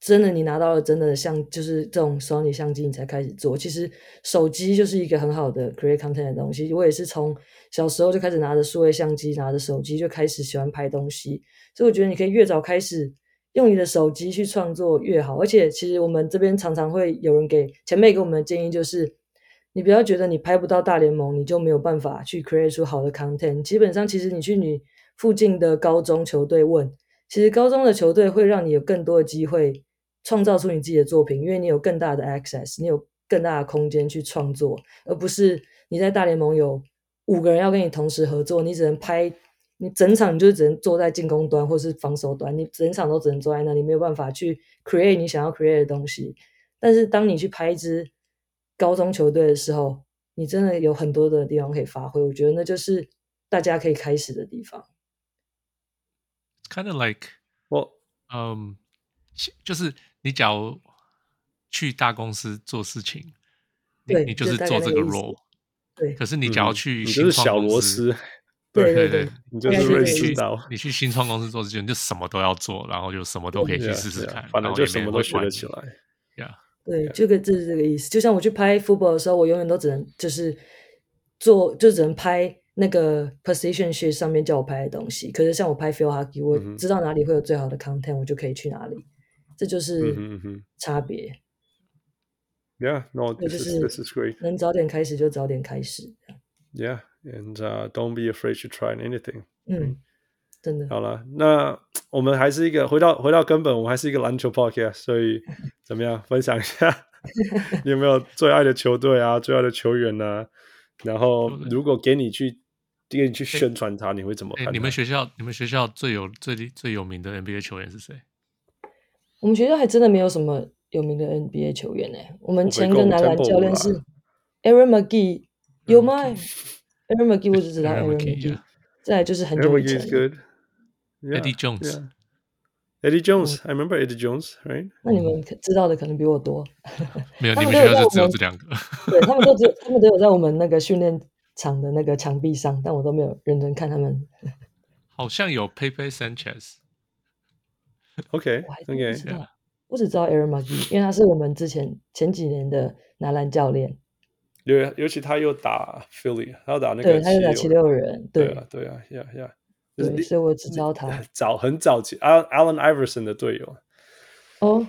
真的，你拿到了真的相，就是这种 Sony 相机，你才开始做。其实手机就是一个很好的 create content 的东西。我也是从小时候就开始拿着数位相机，拿着手机就开始喜欢拍东西。所以我觉得你可以越早开始用你的手机去创作越好。而且其实我们这边常常会有人给前辈给我们的建议，就是你不要觉得你拍不到大联盟，你就没有办法去 create 出好的 content。基本上，其实你去你附近的高中球队问，其实高中的球队会让你有更多的机会。创造出你自己的作品，因为你有更大的 access，你有更大的空间去创作，而不是你在大联盟有五个人要跟你同时合作，你只能拍，你整场你就只能坐在进攻端或是防守端，你整场都只能坐在那里，没有办法去 create 你想要 create 的东西。但是当你去拍一支高中球队的时候，你真的有很多的地方可以发挥，我觉得那就是大家可以开始的地方。Kind of like，我，嗯，就是。你假如去大公司做事情，你你就是做这个 role，对。可是你假如去新创公司，你就是小螺丝，对对对，你就是瑞士刀。你去新创公司做事情，就什么都要做，然后就什么都可以去试试看，反正就什么都学得起来。呀，对，这个就是这个意思。就像我去拍 football 的时候，我永远都只能就是做，就只能拍那个 position sheet 上面叫我拍的东西。可是像我拍 field hockey，我知道哪里会有最好的 content，我就可以去哪里。这就是差别。Yeah, no, this is this is great. 能早点开始就早点开始。Yeah, and uh, don't be afraid to try anything. 嗯，真的。好了，那我们还是一个回到回到根本，我们还是一个篮球 podcast，所以 [LAUGHS] 怎么样？分享一下，[LAUGHS] 你有没有最爱的球队啊？最爱的球员啊？然后如果给你去给你去宣传他，你会怎么看？你们学校你们学校最有最最有名的 NBA 球员是谁？我们学校还真的没有什么有名的 NBA 球员呢。我们前一个男篮教练是 Aaron McGee，有吗？Aaron McGee 我只知道 Aaron McGee，再来就是很久以前 Eddie Jones，Eddie Jones，I remember Eddie Jones，right？那你们知道的可能比我多。没有，[LAUGHS] 你们学校就只有这两个。[LAUGHS] 对，他们都只有，他们都有在我们那个训练场的那个墙壁上，但我都没有认真看他们。[LAUGHS] 好像有 Pepe Sanchez。[LAUGHS] OK，OK，我只知道 Aaron McGee，因为他是我们之前前几年的男篮教练。尤尤其他又打 Philly，他又打那个，对，他又打七六人，对啊，对啊，Yeah Yeah，对，所以我只知道他 [LAUGHS] 早很早期，Allen Iverson 的队友。哦，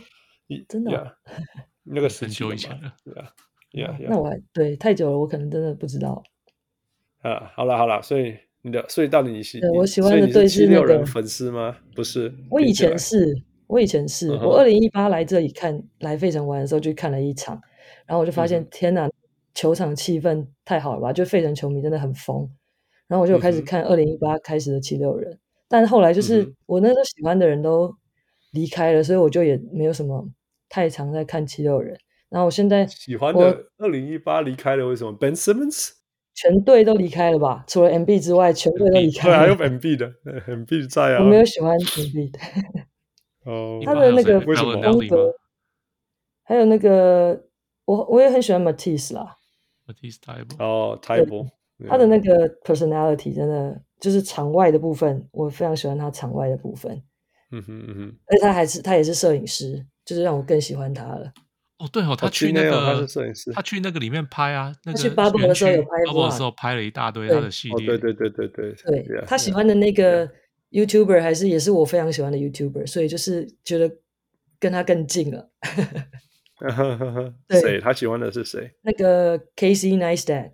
真的，那个很久以前了，Yeah Yeah，那我还对太久了，我可能真的不知道。啊，好了好了，所以。你的，所以到底你是？我喜欢的队是那个粉丝吗？不是，我以前是，我以前是我二零一八来这里看来费城玩的时候就看了一场，然后我就发现天哪，球场气氛太好了吧！就费城球迷真的很疯，然后我就开始看二零一八开始的七六人，但后来就是我那时候喜欢的人都离开了，所以我就也没有什么太常在看七六人。然后我现在喜欢的二零一八离开了，为什么？Ben Simmons。全队都离开了吧？除了 MB 之外，全队都离开了。对，还有 MB 的，[LAUGHS] MB 在啊。我没有喜欢 MB 的。哦，他的那个为什么风格？还有那个，我我也很喜欢 Matisse 啦。Matisse Thybulle 哦，Thybulle 他的那个 personality 真的就是场外的部分，我非常喜欢他场外的部分。嗯哼嗯哼。而且他还是他也是摄影师，就是让我更喜欢他了。哦，对哦，他去那个，他去那个里面拍啊，那个去 Bubble 的时候有拍，Bubble 的时候拍了一大堆他的系列，对对对对对对。他喜欢的那个 YouTuber 还是也是我非常喜欢的 YouTuber，所以就是觉得跟他更近了。[LAUGHS] 谁？他喜欢的是谁？那个 Casey Neistat。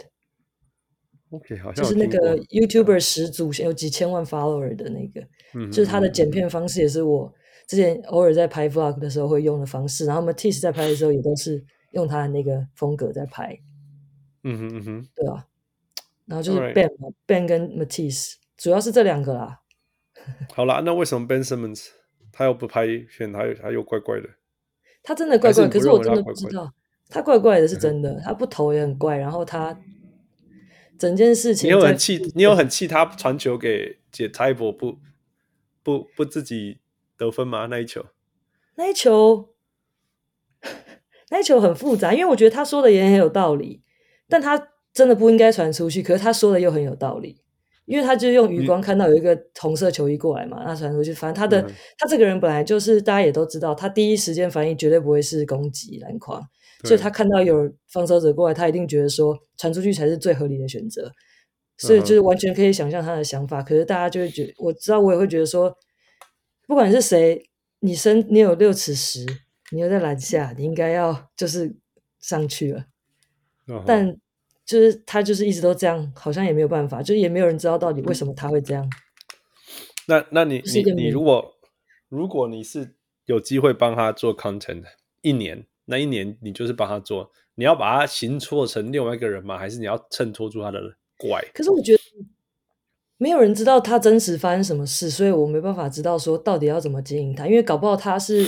OK，好像就是那个 YouTuber 始祖，有几千万 follower 的那个，就是他的剪片方式也是我。之前偶尔在拍 vlog 的时候会用的方式，然后 Matisse 在拍的时候也都是用他的那个风格在拍。嗯哼嗯哼，对啊。然后就是 Ben 嘛 Ben 跟 Matisse 主要是这两个啦。好啦，那为什么 Ben Simmons 他又不拍片，他又他又怪怪的？他真的怪怪，可是我真的不知道，他怪怪的是真的，他不投也很怪，然后他整件事情，你有很气，你有很气他传球给解 Thybulle 不不不自己。得分吗？那一球，那一球，[LAUGHS] 那一球很复杂，因为我觉得他说的也很有道理，但他真的不应该传出去。可是他说的又很有道理，因为他就用余光看到有一个红色球衣过来嘛，那传出去，反正他的、嗯、他这个人本来就是大家也都知道，他第一时间反应绝对不会是攻击篮筐，所以他看到有防守者过来，他一定觉得说传出去才是最合理的选择，所以就是完全可以想象他的想法。可是大家就会觉得，我知道我也会觉得说。不管是谁，你身你有六尺十，你又在篮下，你应该要就是上去了。Uh -huh. 但就是他就是一直都这样，好像也没有办法，就也没有人知道到底为什么他会这样。那那你你你如果如果你是有机会帮他做 content 一年，那一年你就是帮他做，你要把他形塑成另外一个人吗？还是你要衬托出他的怪？可是我觉得。没有人知道他真实发生什么事，所以我没办法知道说到底要怎么经营他，因为搞不好他是，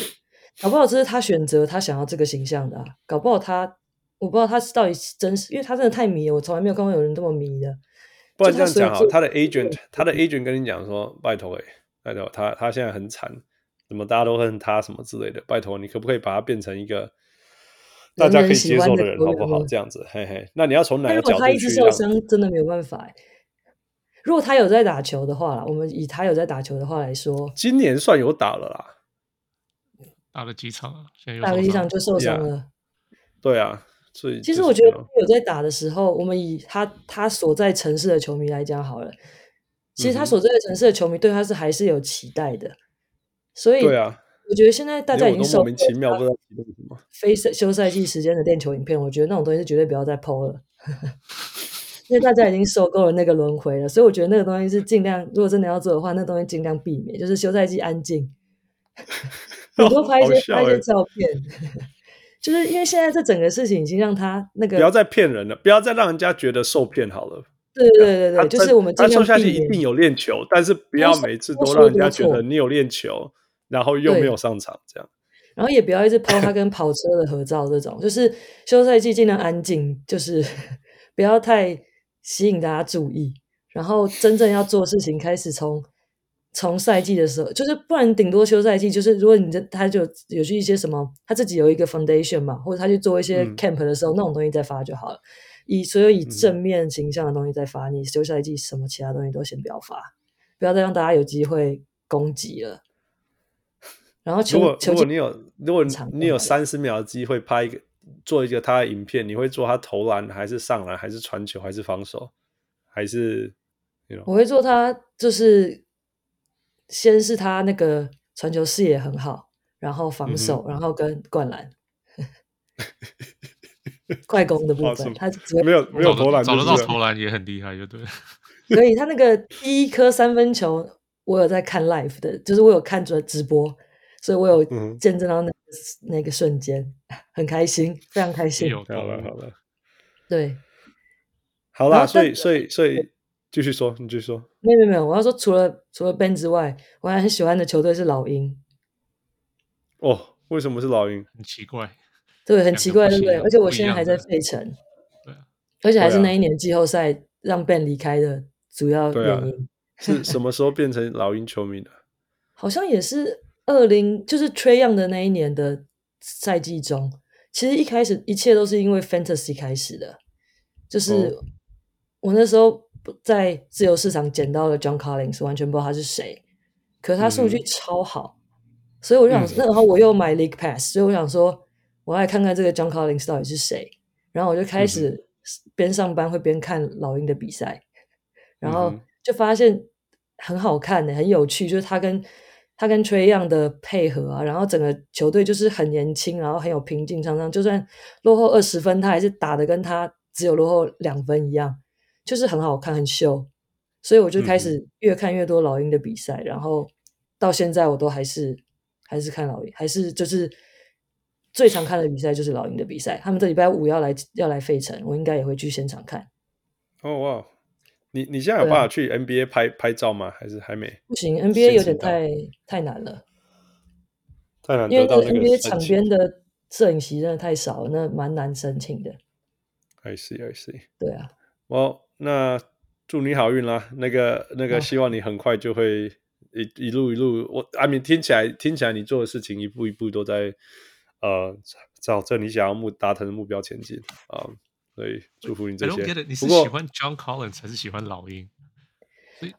搞不好这是他选择他想要这个形象的啊，搞不好他，我不知道他是到底是真实，因为他真的太迷了，我从来没有看过有人这么迷的。不然这样讲好，他的 agent，他的 agent 跟你讲说，拜托诶，拜托他他现在很惨，怎么大家都恨他什么之类的，拜托你可不可以把他变成一个大家可以接受的人，好不好？这样子，嘿嘿，那你要从哪个角度去？如果他一直受伤，真的没有办法。如果他有在打球的话，我们以他有在打球的话来说，今年算有打了啦，打了几场啊？打了几场就受伤了。Yeah. 对啊，所以其实我觉得有在打的时候，我们以他他所在城市的球迷来讲好了，其实他所在的城市的球迷对他是还是有期待的。所以，对啊，我觉得现在大家已经受莫名其妙不知道什么非休赛季时间的练球影片，我觉得那种东西是绝对不要再 PO 了。[LAUGHS] 因为大家已经受够了那个轮回了，所以我觉得那个东西是尽量，如果真的要做的话，那、东西尽量避免，就是休赛季安静，[LAUGHS] 你多拍一些、欸、拍一些照片，[LAUGHS] 就是因为现在这整个事情已经让他那个不要再骗人了，不要再让人家觉得受骗好了。对对对对，就是我们尽量他休赛季一定有练球，但是不要每次都让人家觉得你有练球，然后又没有上场这样。然后也不要一直 po 他跟跑车的合照，这种就是休赛季尽量安静，就是 [LAUGHS] 不要太吸引大家注意。然后真正要做事情，开始从从赛季的时候，就是不然顶多休赛季，就是如果你这他就有去一些什么，他自己有一个 foundation 嘛，或者他去做一些 camp 的时候，嗯、那种东西再发就好了。以所有以正面形象的东西再发，嗯、你休赛季什么其他东西都先不要发，不要再让大家有机会攻击了。然后球，如果如果你有如果你有三十秒的机会拍一个做一个他的影片，你会做他投篮还是上篮还是传球还是防守还是？You know? 我会做他就是先是他那个传球视野很好，然后防守，嗯、然后跟灌篮，[LAUGHS] 快攻的部分.他没有没有投篮，找得到投篮也很厉害，就对。[LAUGHS] 所以他那个第一颗三分球，我有在看 live 的，就是我有看着直播。所以我有见证到那个嗯、那个瞬间，很开心，非常开心。好了好了，对，好啦，所以所以所以继续说，你继续说。没有没有，我要说除了除了 Ben 之外，我还很喜欢的球队是老鹰。哦，为什么是老鹰？很奇怪，对，很奇怪，对不对？而且我现在还在费城，对，而且还是那一年季后赛让 Ben 离开的主要原因。啊、是什么时候变成老鹰球迷的？[LAUGHS] 好像也是。二零就是 Trae Young 的那一年的赛季中，其实一开始一切都是因为 Fantasy 开始的，就是我那时候在自由市场捡到了 John Collins，完全不知道他是谁，可是他数据超好，嗯、所以我就想，那然后我又买 League Pass，所以我想说，我来看看这个 John Collins 到底是谁，然后我就开始边上班会边看老鹰的比赛，然后就发现很好看的，很有趣，就是他跟。他跟 Trae Young 的配合啊，然后整个球队就是很年轻，然后很有平静，常常就算落后二十分，他还是打的跟他只有落后两分一样，就是很好看，很秀。所以我就开始越看越多老鹰的比赛，嗯、然后到现在我都还是还是看老鹰，还是就是最常看的比赛就是老鹰的比赛。他们这礼拜五要来要来费城，我应该也会去现场看。哦哇！你你现在有办法去 NBA 拍、啊、拍照吗？还是还没？不行，NBA 有点太太难了，太难。因为 NBA 场边的摄影席真的太少了，那蛮难申请的。I see, I see。对啊，我那祝你好运啦！那个那个，希望你很快就会一、啊、一路一路。我阿明听起来听起来你做的事情一步一步都在呃朝着你想要目达成的目标前进啊。呃所以祝福你这些。你是喜欢 John Collins 还是喜欢老鹰？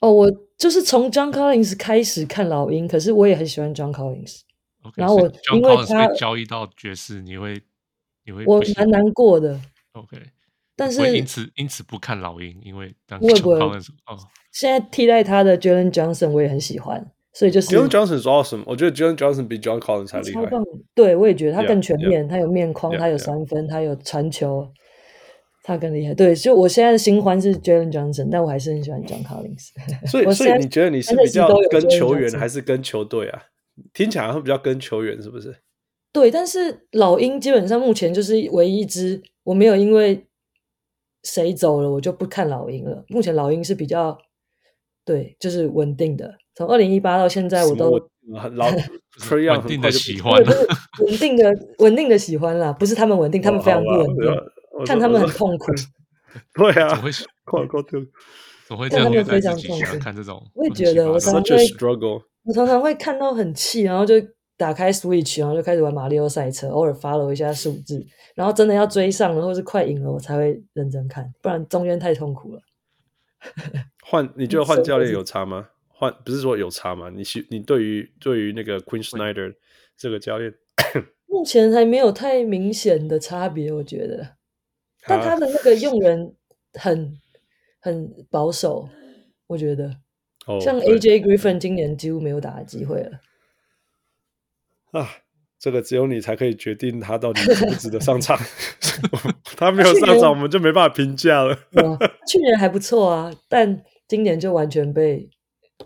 哦，我就是从 John Collins 开始看老鹰，可是我也很喜欢 John Collins。Okay, 然后我因为他交易到爵士，你会你会我蛮难过的。OK，但是因此因此不看老鹰，因为当 John Collins 哦，现在替代他的 Jalen Johnson 我也很喜欢，所以就是 Jalen Johnson 是 awesome，我觉得 Jalen Johnson 比 John Collins 还厉害。对，我也觉得他更全面，他有面框，他有三分，他有传球。他更厉害，对，就我现在的新欢是 Jalen Johnson，但我还是很喜欢 John Collins。[LAUGHS] [LAUGHS] 所以，所以你觉得你是比较跟球员还是跟球队啊？听起来会比较跟球员，是不是？对，但是老鹰基本上目前就是唯一一支我没有因为谁走了我就不看老鹰了。目前老鹰是比较对，就是稳定的。从二零一八到现在，我都老 [LAUGHS] 稳定的喜欢，稳定的稳定的喜欢啦，不是他们稳定，他们非常不稳定。看他们很痛苦，[LAUGHS] 对啊，总会总 [LAUGHS] [LAUGHS] 会这样，他们非常痛苦。看这种，我也觉得，我常常会，我常常会看到很气，然后就打开 Switch，然后就开始玩马里奥赛车，偶尔 follow 一下数字，然后真的要追上了，或是快赢了，我才会认真看，不然中间太痛苦了。换你觉得换教练有差吗？换不是说有差吗？你你对于对于那个 Queen Snyder 这个教练，目前还没有太明显的差别，我觉得。但他的那个用人很很保守，我觉得，像 AJ Griffin 今年几乎没有打的机会了。[LAUGHS] 啊，这个只有你才可以决定他到底值不值得上场。[LAUGHS] [LAUGHS] 他没有上场，我们就没办法评价了。去年还不错啊，但今年就完全被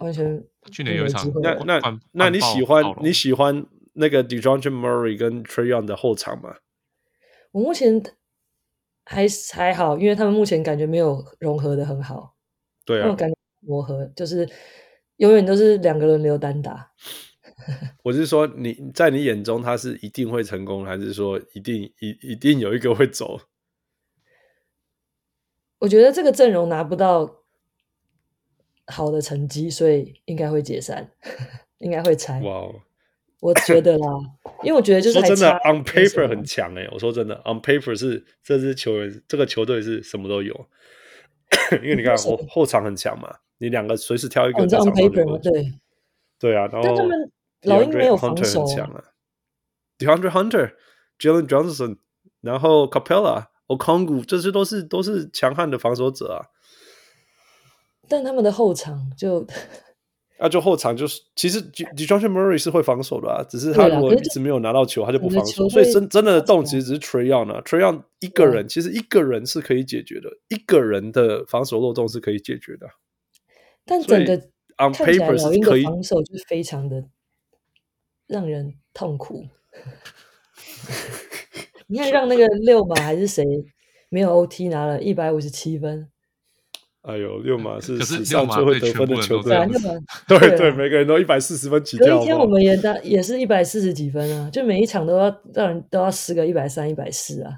完全。去年有一场，那那那你喜欢你喜欢那个 DeJounte Murray 跟 Trae Young 的后场吗？我目前还还好，因为他们目前感觉没有融合的很好。对啊，感觉磨合就是永远都是两个轮流单打。[LAUGHS] 我是说，你在你眼中他是一定会成功，还是说一定一一定有一个会走？[LAUGHS] 我觉得这个阵容拿不到好的成绩，所以应该会解散，[LAUGHS] 应该会拆。哇.我觉得啦，因为我觉得就是说真的，on paper 很强哎、欸。我说真的，on paper 是这支球员，这个球队是什么都有。[COUGHS] 因为你看后后场很强嘛，你两个随时挑一个在场上。on paper 对对啊，然后他们老鹰没有防守很强啊。DeAndre Hunter、Jalen Johnson，然后 Capela、Okongwu，这些都是都是强悍的防守者啊。但他们的后场就，啊，就后场就是，其实 DeJounte Murray 是会防守的啊，只是他如果一直没有拿到球，他就不防守。所以真真的动其实只是 Trae Young 啊，Trae Young 一个人其实一个人是可以解决的，一个人的防守漏洞是可以解决的。但整个 on paper 是可以防守就非常的让人痛苦。[LAUGHS] 你看，让那个六马还是谁没有 OT 拿了一百五十七分。哎呦，六马是史上最会得分的球队，对对，每个人都一百四十分起跳。有一天我们也当也是一百四十几分啊，就每一场都要让人都要失个一百三、一百四啊。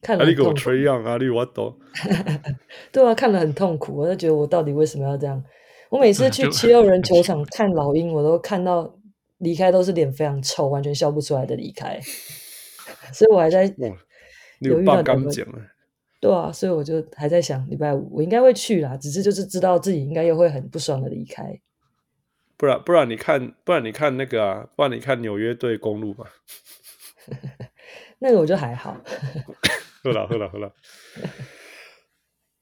看了，阿里给我吹样，阿里我懂。[LAUGHS] 对啊，看了很痛苦，我就觉得我到底为什么要这样？我每次去七六人球场看老鹰，我都看到离开都是脸非常臭，完全笑不出来的离开。[LAUGHS] 所以我还在犹豫到怎么。对啊，所以我就还在想礼拜五我应该会去啦，只是就是知道自己应该又会很不爽的离开。不然不然你看不然你看那个啊，不然你看纽约对公路吧。[LAUGHS] 那个我就还好。[LAUGHS] 喝了喝了喝了。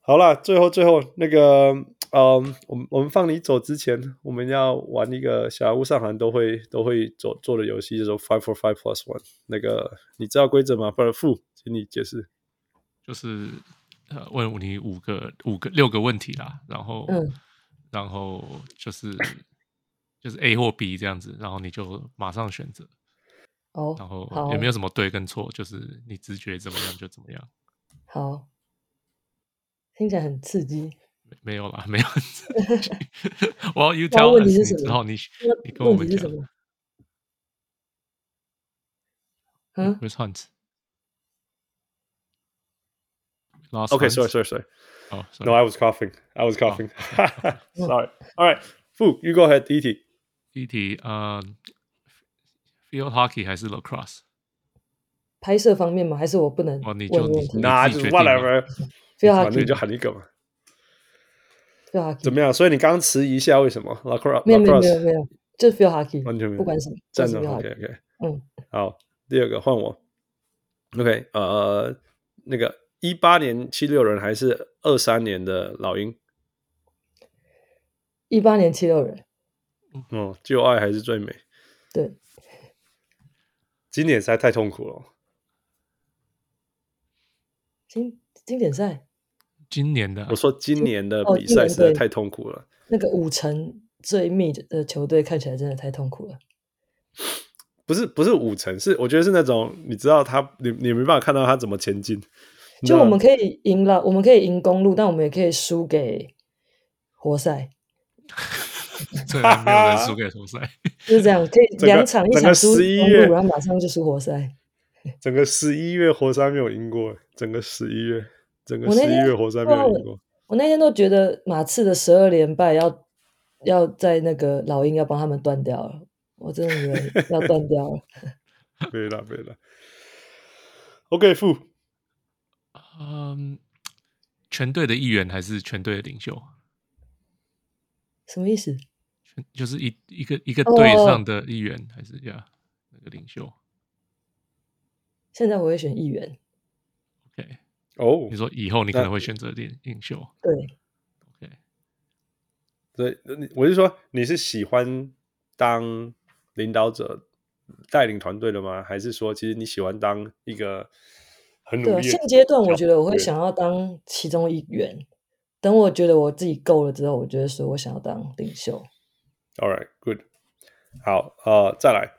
好了，最后最后那个嗯，我们我们放你走之前，我们要玩一个小人物上行都会都会做做的游戏，就是 Five for Five Plus One。那个你知道规则吗？不然傅，请你解释。就是呃，问你五个、五个、六个问题啦，然后，嗯、然后就是就是 A 或 B 这样子，然后你就马上选择。哦，然后也没有什么对跟错，就是你直觉怎么样就怎么样。好，听起来很刺激。没没有啦，没有。[LAUGHS] 我要 you tell us，然后你你跟我们讲。嗯 ，Which ones？Okay, sorry, sorry, sorry. Oh, sorry. No, I was coughing. I was coughing. [LAUGHS] [LAUGHS] Sorry. All right, Fu, you go ahead. 第一题，第一题，呃，field hockey 还是 lacrosse？拍摄方面吗？还是我不能？哦，你就那就 whatever。field hockey，反正就喊一个嘛。field hockey 怎么样？所以你刚刚迟疑一下，为什么？lacrosse？没有没有没有没有，就是 field hockey，完全没有，不管什么。站着 OK OK。嗯，好，第二个换我。OK，呃，那个。 一八年七六人还是二三年的老鹰？一八年七六人。哦，旧爱还是最美。对。经典赛太痛苦了。经经典赛。今年的，我说今年的比赛实在太痛苦了。那个五成最密的球队看起来真的太痛苦了。不是不是五成，是我觉得是那种你知道他，你你没办法看到他怎么前进。就我们可以赢了，我们可以赢公路，但我们也可以输给活塞。对，没有人输给活塞，[LAUGHS] 就是这样，可以两场一场输公路，然后马上就输活塞。整个十一月活塞没有赢过，整个十一月，整个十一月活塞没有赢过。我那天都觉得马刺的十二连败要要在那个老鹰要帮他们断掉了，我真的以为要断掉了。[LAUGHS] 没了没了。OK，负。嗯，全队的一员还是全队的领袖？什么意思？全就是一一个一个队上的一员，还是呀那个领袖？现在我会选议员。OK，哦，你说以后你可能会选择领领袖？对，OK，所以我是说，你是喜欢当领导者带领团队的吗？还是说，其实你喜欢当一个很努力的？对，现阶段我觉得我会想要当其中一员。等我觉得我自己够了之后，我觉得说我想要当领袖。All right, good。好，呃，再来，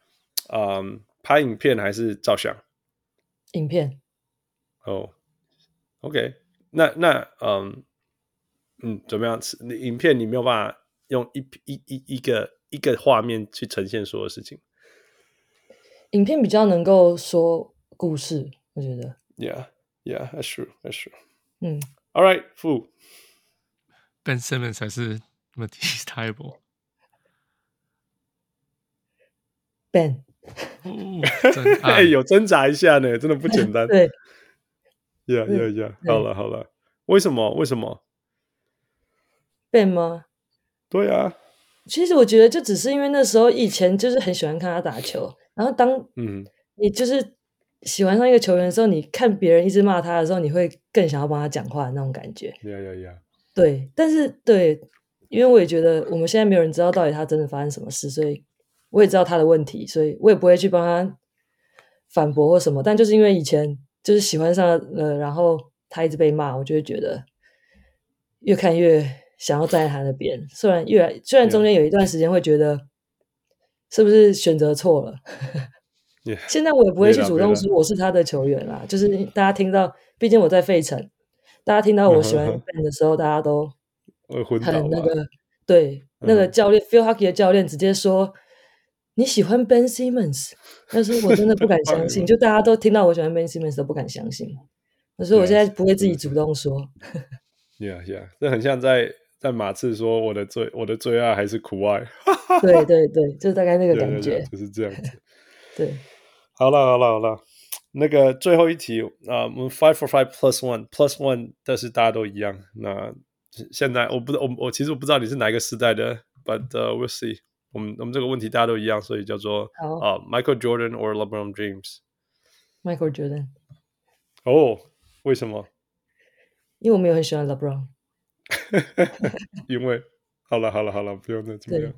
嗯，拍影片还是照相？影片。哦、oh,，OK，那那嗯嗯，怎么样？你影片你没有办法用一一一一个一个画面去呈现所有事情。影片比较能够说故事，我觉得。Yeah, yeah, that's true, that's true. 嗯，All right, Fu. Ben Simmons 还是 Matisse Thybulle Ben，哎，有挣扎一下呢，真的不简单。对，Yeah, yeah, yeah. 好了，好了，为什么？为什么？Ben 吗？对啊，其实我觉得就只是因为那时候以前就是很喜欢看他打球，然后当嗯，你就是喜欢上一个球员的时候，你看别人一直骂他的时候，你会更想要帮他讲话的那种感觉。Yeah, yeah, yeah. 对，但是对，因为我也觉得我们现在没有人知道到底他真的发生什么事，所以。我也知道他的问题，所以我也不会去帮他反驳或什么。但就是因为以前就是喜欢上了，然后他一直被骂，我就会觉得越看越想要站在他那边。虽然越来虽然中间有一段时间会觉得是不是选择错了 [LAUGHS]，yeah. 现在我也不会去主动说我是他的球员啦。就是大家听到，毕竟我在费城，大家听到我喜欢 Ben 的时候，大家都很那个对那个教练、uh. Phil Hockey 的教练直接说。你喜欢 Ben Simmons，但是我真的不敢相信，[LAUGHS] 就大家都听到我喜欢 Ben Simmons 都不敢相信，所以我现在不会自己主动说。Yeah, yeah，这很像在在马刺说我的最我的最爱还是苦爱。[LAUGHS] 对对对，就大概那个感觉，就是这样子。[LAUGHS] 对，好了好了好了，那个最后一题啊，我们 five for five plus one plus one，但是大家都一样。那现在我不我我其实我不知道你是哪一个时代的，but、uh, we'll see。我们我们这个问题大家都一样，所以叫做啊、uh,，Michael Jordan or LeBron James？Michael Jordan。哦，为什么？因为我没有很喜欢 LeBron。[LAUGHS] 因为好了好了好了，不用再这么样。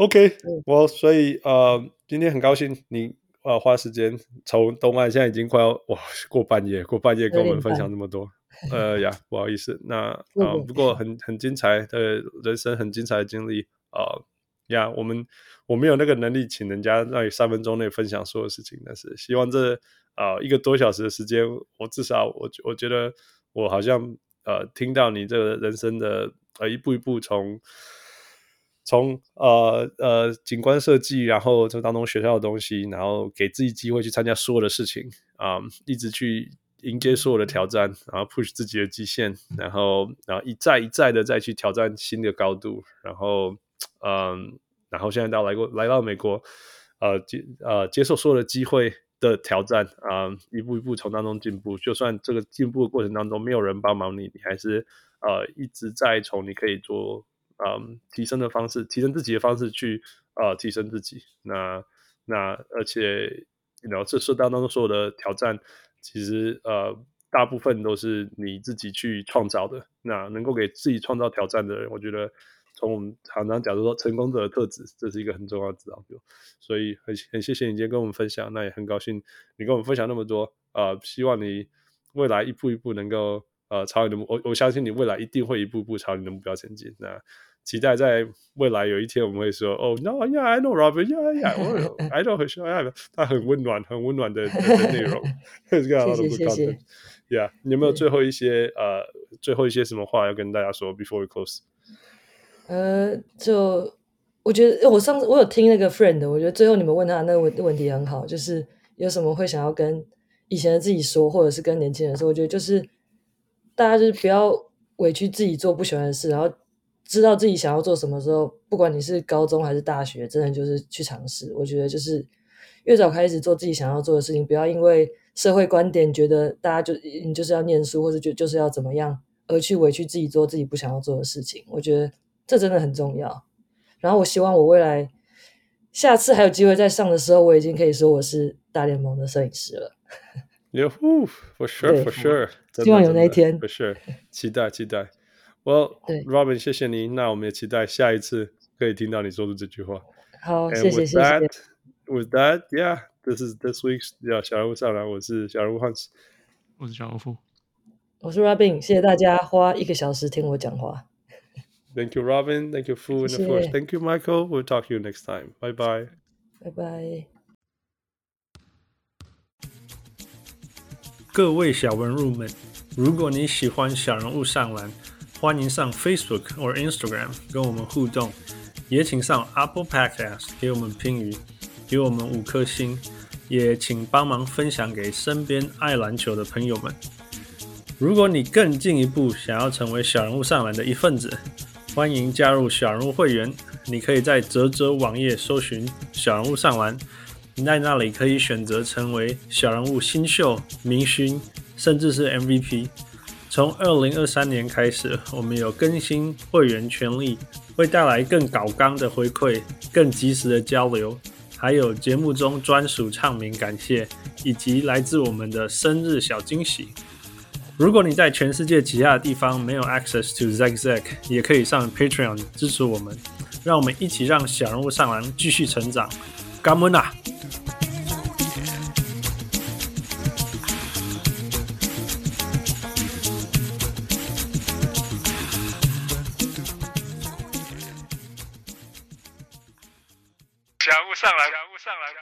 OK，我、所以呃，uh, 今天很高兴你呃花时间从东岸，现在已经快要哇过半夜，过半夜跟我们分享那么多。[LAUGHS] 呃呀，不好意思，那啊、呃，不过很很精彩的人生，很精彩的经历啊。Uh, 呀、我们我没有那个能力请人家让你三分钟内分享所有事情，但是希望这啊、呃、一个多小时的时间，我至少我我觉得我好像呃听到你这个人生的呃一步一步从从呃呃景观设计，然后从当中学校的东西，然后给自己机会去参加所有的事情啊、一直去迎接所有的挑战，然后 push 自己的极限，然后然后一再一再的再去挑战新的高度，然后。嗯，然后现在到来过来到美国，呃接呃接受所有的机会的挑战啊、一步一步从当中进步。就算这个进步的过程当中没有人帮忙你，你还是呃一直在从你可以做嗯、提升的方式，提升自己的方式去呃提升自己。那那而且然后这是当中所有的挑战，其实呃大部分都是你自己去创造的。那能够给自己创造挑战的人，我觉得。从我们常常讲说成功者的特质，这是一个很重要的指标。所以很很谢谢你今天跟我们分享，那也很高兴你跟我们分享那么多。呃，希望你未来一步一步能够呃朝你的目，我我相信你未来一定会一步步朝你的目标前进。那期待在未来有一天我们会说，哦，No，Yeah，I know Robert，Yeah，Yeah，I [LAUGHS] know 很需要，他很温暖，很温暖的 [LAUGHS] 的内容。[LAUGHS] 谢谢谢谢。Yeah，你有没有最后一些呃最后一些什么话要跟大家说？Before we close。呃，就我觉得，我上次我有听那个 friend，我觉得最后你们问他那个问问题很好，就是有什么会想要跟以前的自己说，或者是跟年轻人说。我觉得就是大家就是不要委屈自己做不喜欢的事，然后知道自己想要做什么时候，不管你是高中还是大学，真的就是去尝试。我觉得就是越早开始做自己想要做的事情，不要因为社会观点觉得大家就你就是要念书，或者就就是要怎么样，而去委屈自己做自己不想要做的事情。我觉得。这真的很重要。然后我希望我未来下次还有机会再上的时候，我已经可以说我是大联盟的摄影师了。[LAUGHS] Yeah，for sure，for sure。希望有那一天。For sure，期待期待。Well，Robin，谢谢你。那我们也期待下一次可以听到你说的这句话。好，谢谢谢谢。with that, yeah, this is this week's 小人物上篮，我是小人物 Hans，我是小人物，我是 Robin，谢谢大家花一个小时听我讲话。Thank you, Robin. Thank you, Fu, and of course, thank you, Michael. We'll talk to you next time. Bye bye. Bye bye. 各位小文入们，如果你喜欢小人物上篮，欢迎上 Facebook 或 Instagram 跟我们互动，也请上 Apple Podcast 给我们评语，给我们五颗星，也请帮忙分享给身边爱篮球的朋友们。如果你更进一步想要成为小人物上篮的一份子，欢迎加入小人物会员。你可以在泽泽网页搜寻小人物上篮。你在那里可以选择成为小人物新秀、明星，甚至是 MVP。从二零二三年开始，我们有更新会员权利，会带来更高纲的回馈、更及时的交流，还有节目中专属唱名感谢，以及来自我们的生日小惊喜。如果你在全世界其他的地方没有 access to Zack Zack，也可以上 Patreon 支持我们，让我们一起让小人物上篮继续成长。感恩啊！上来感上来。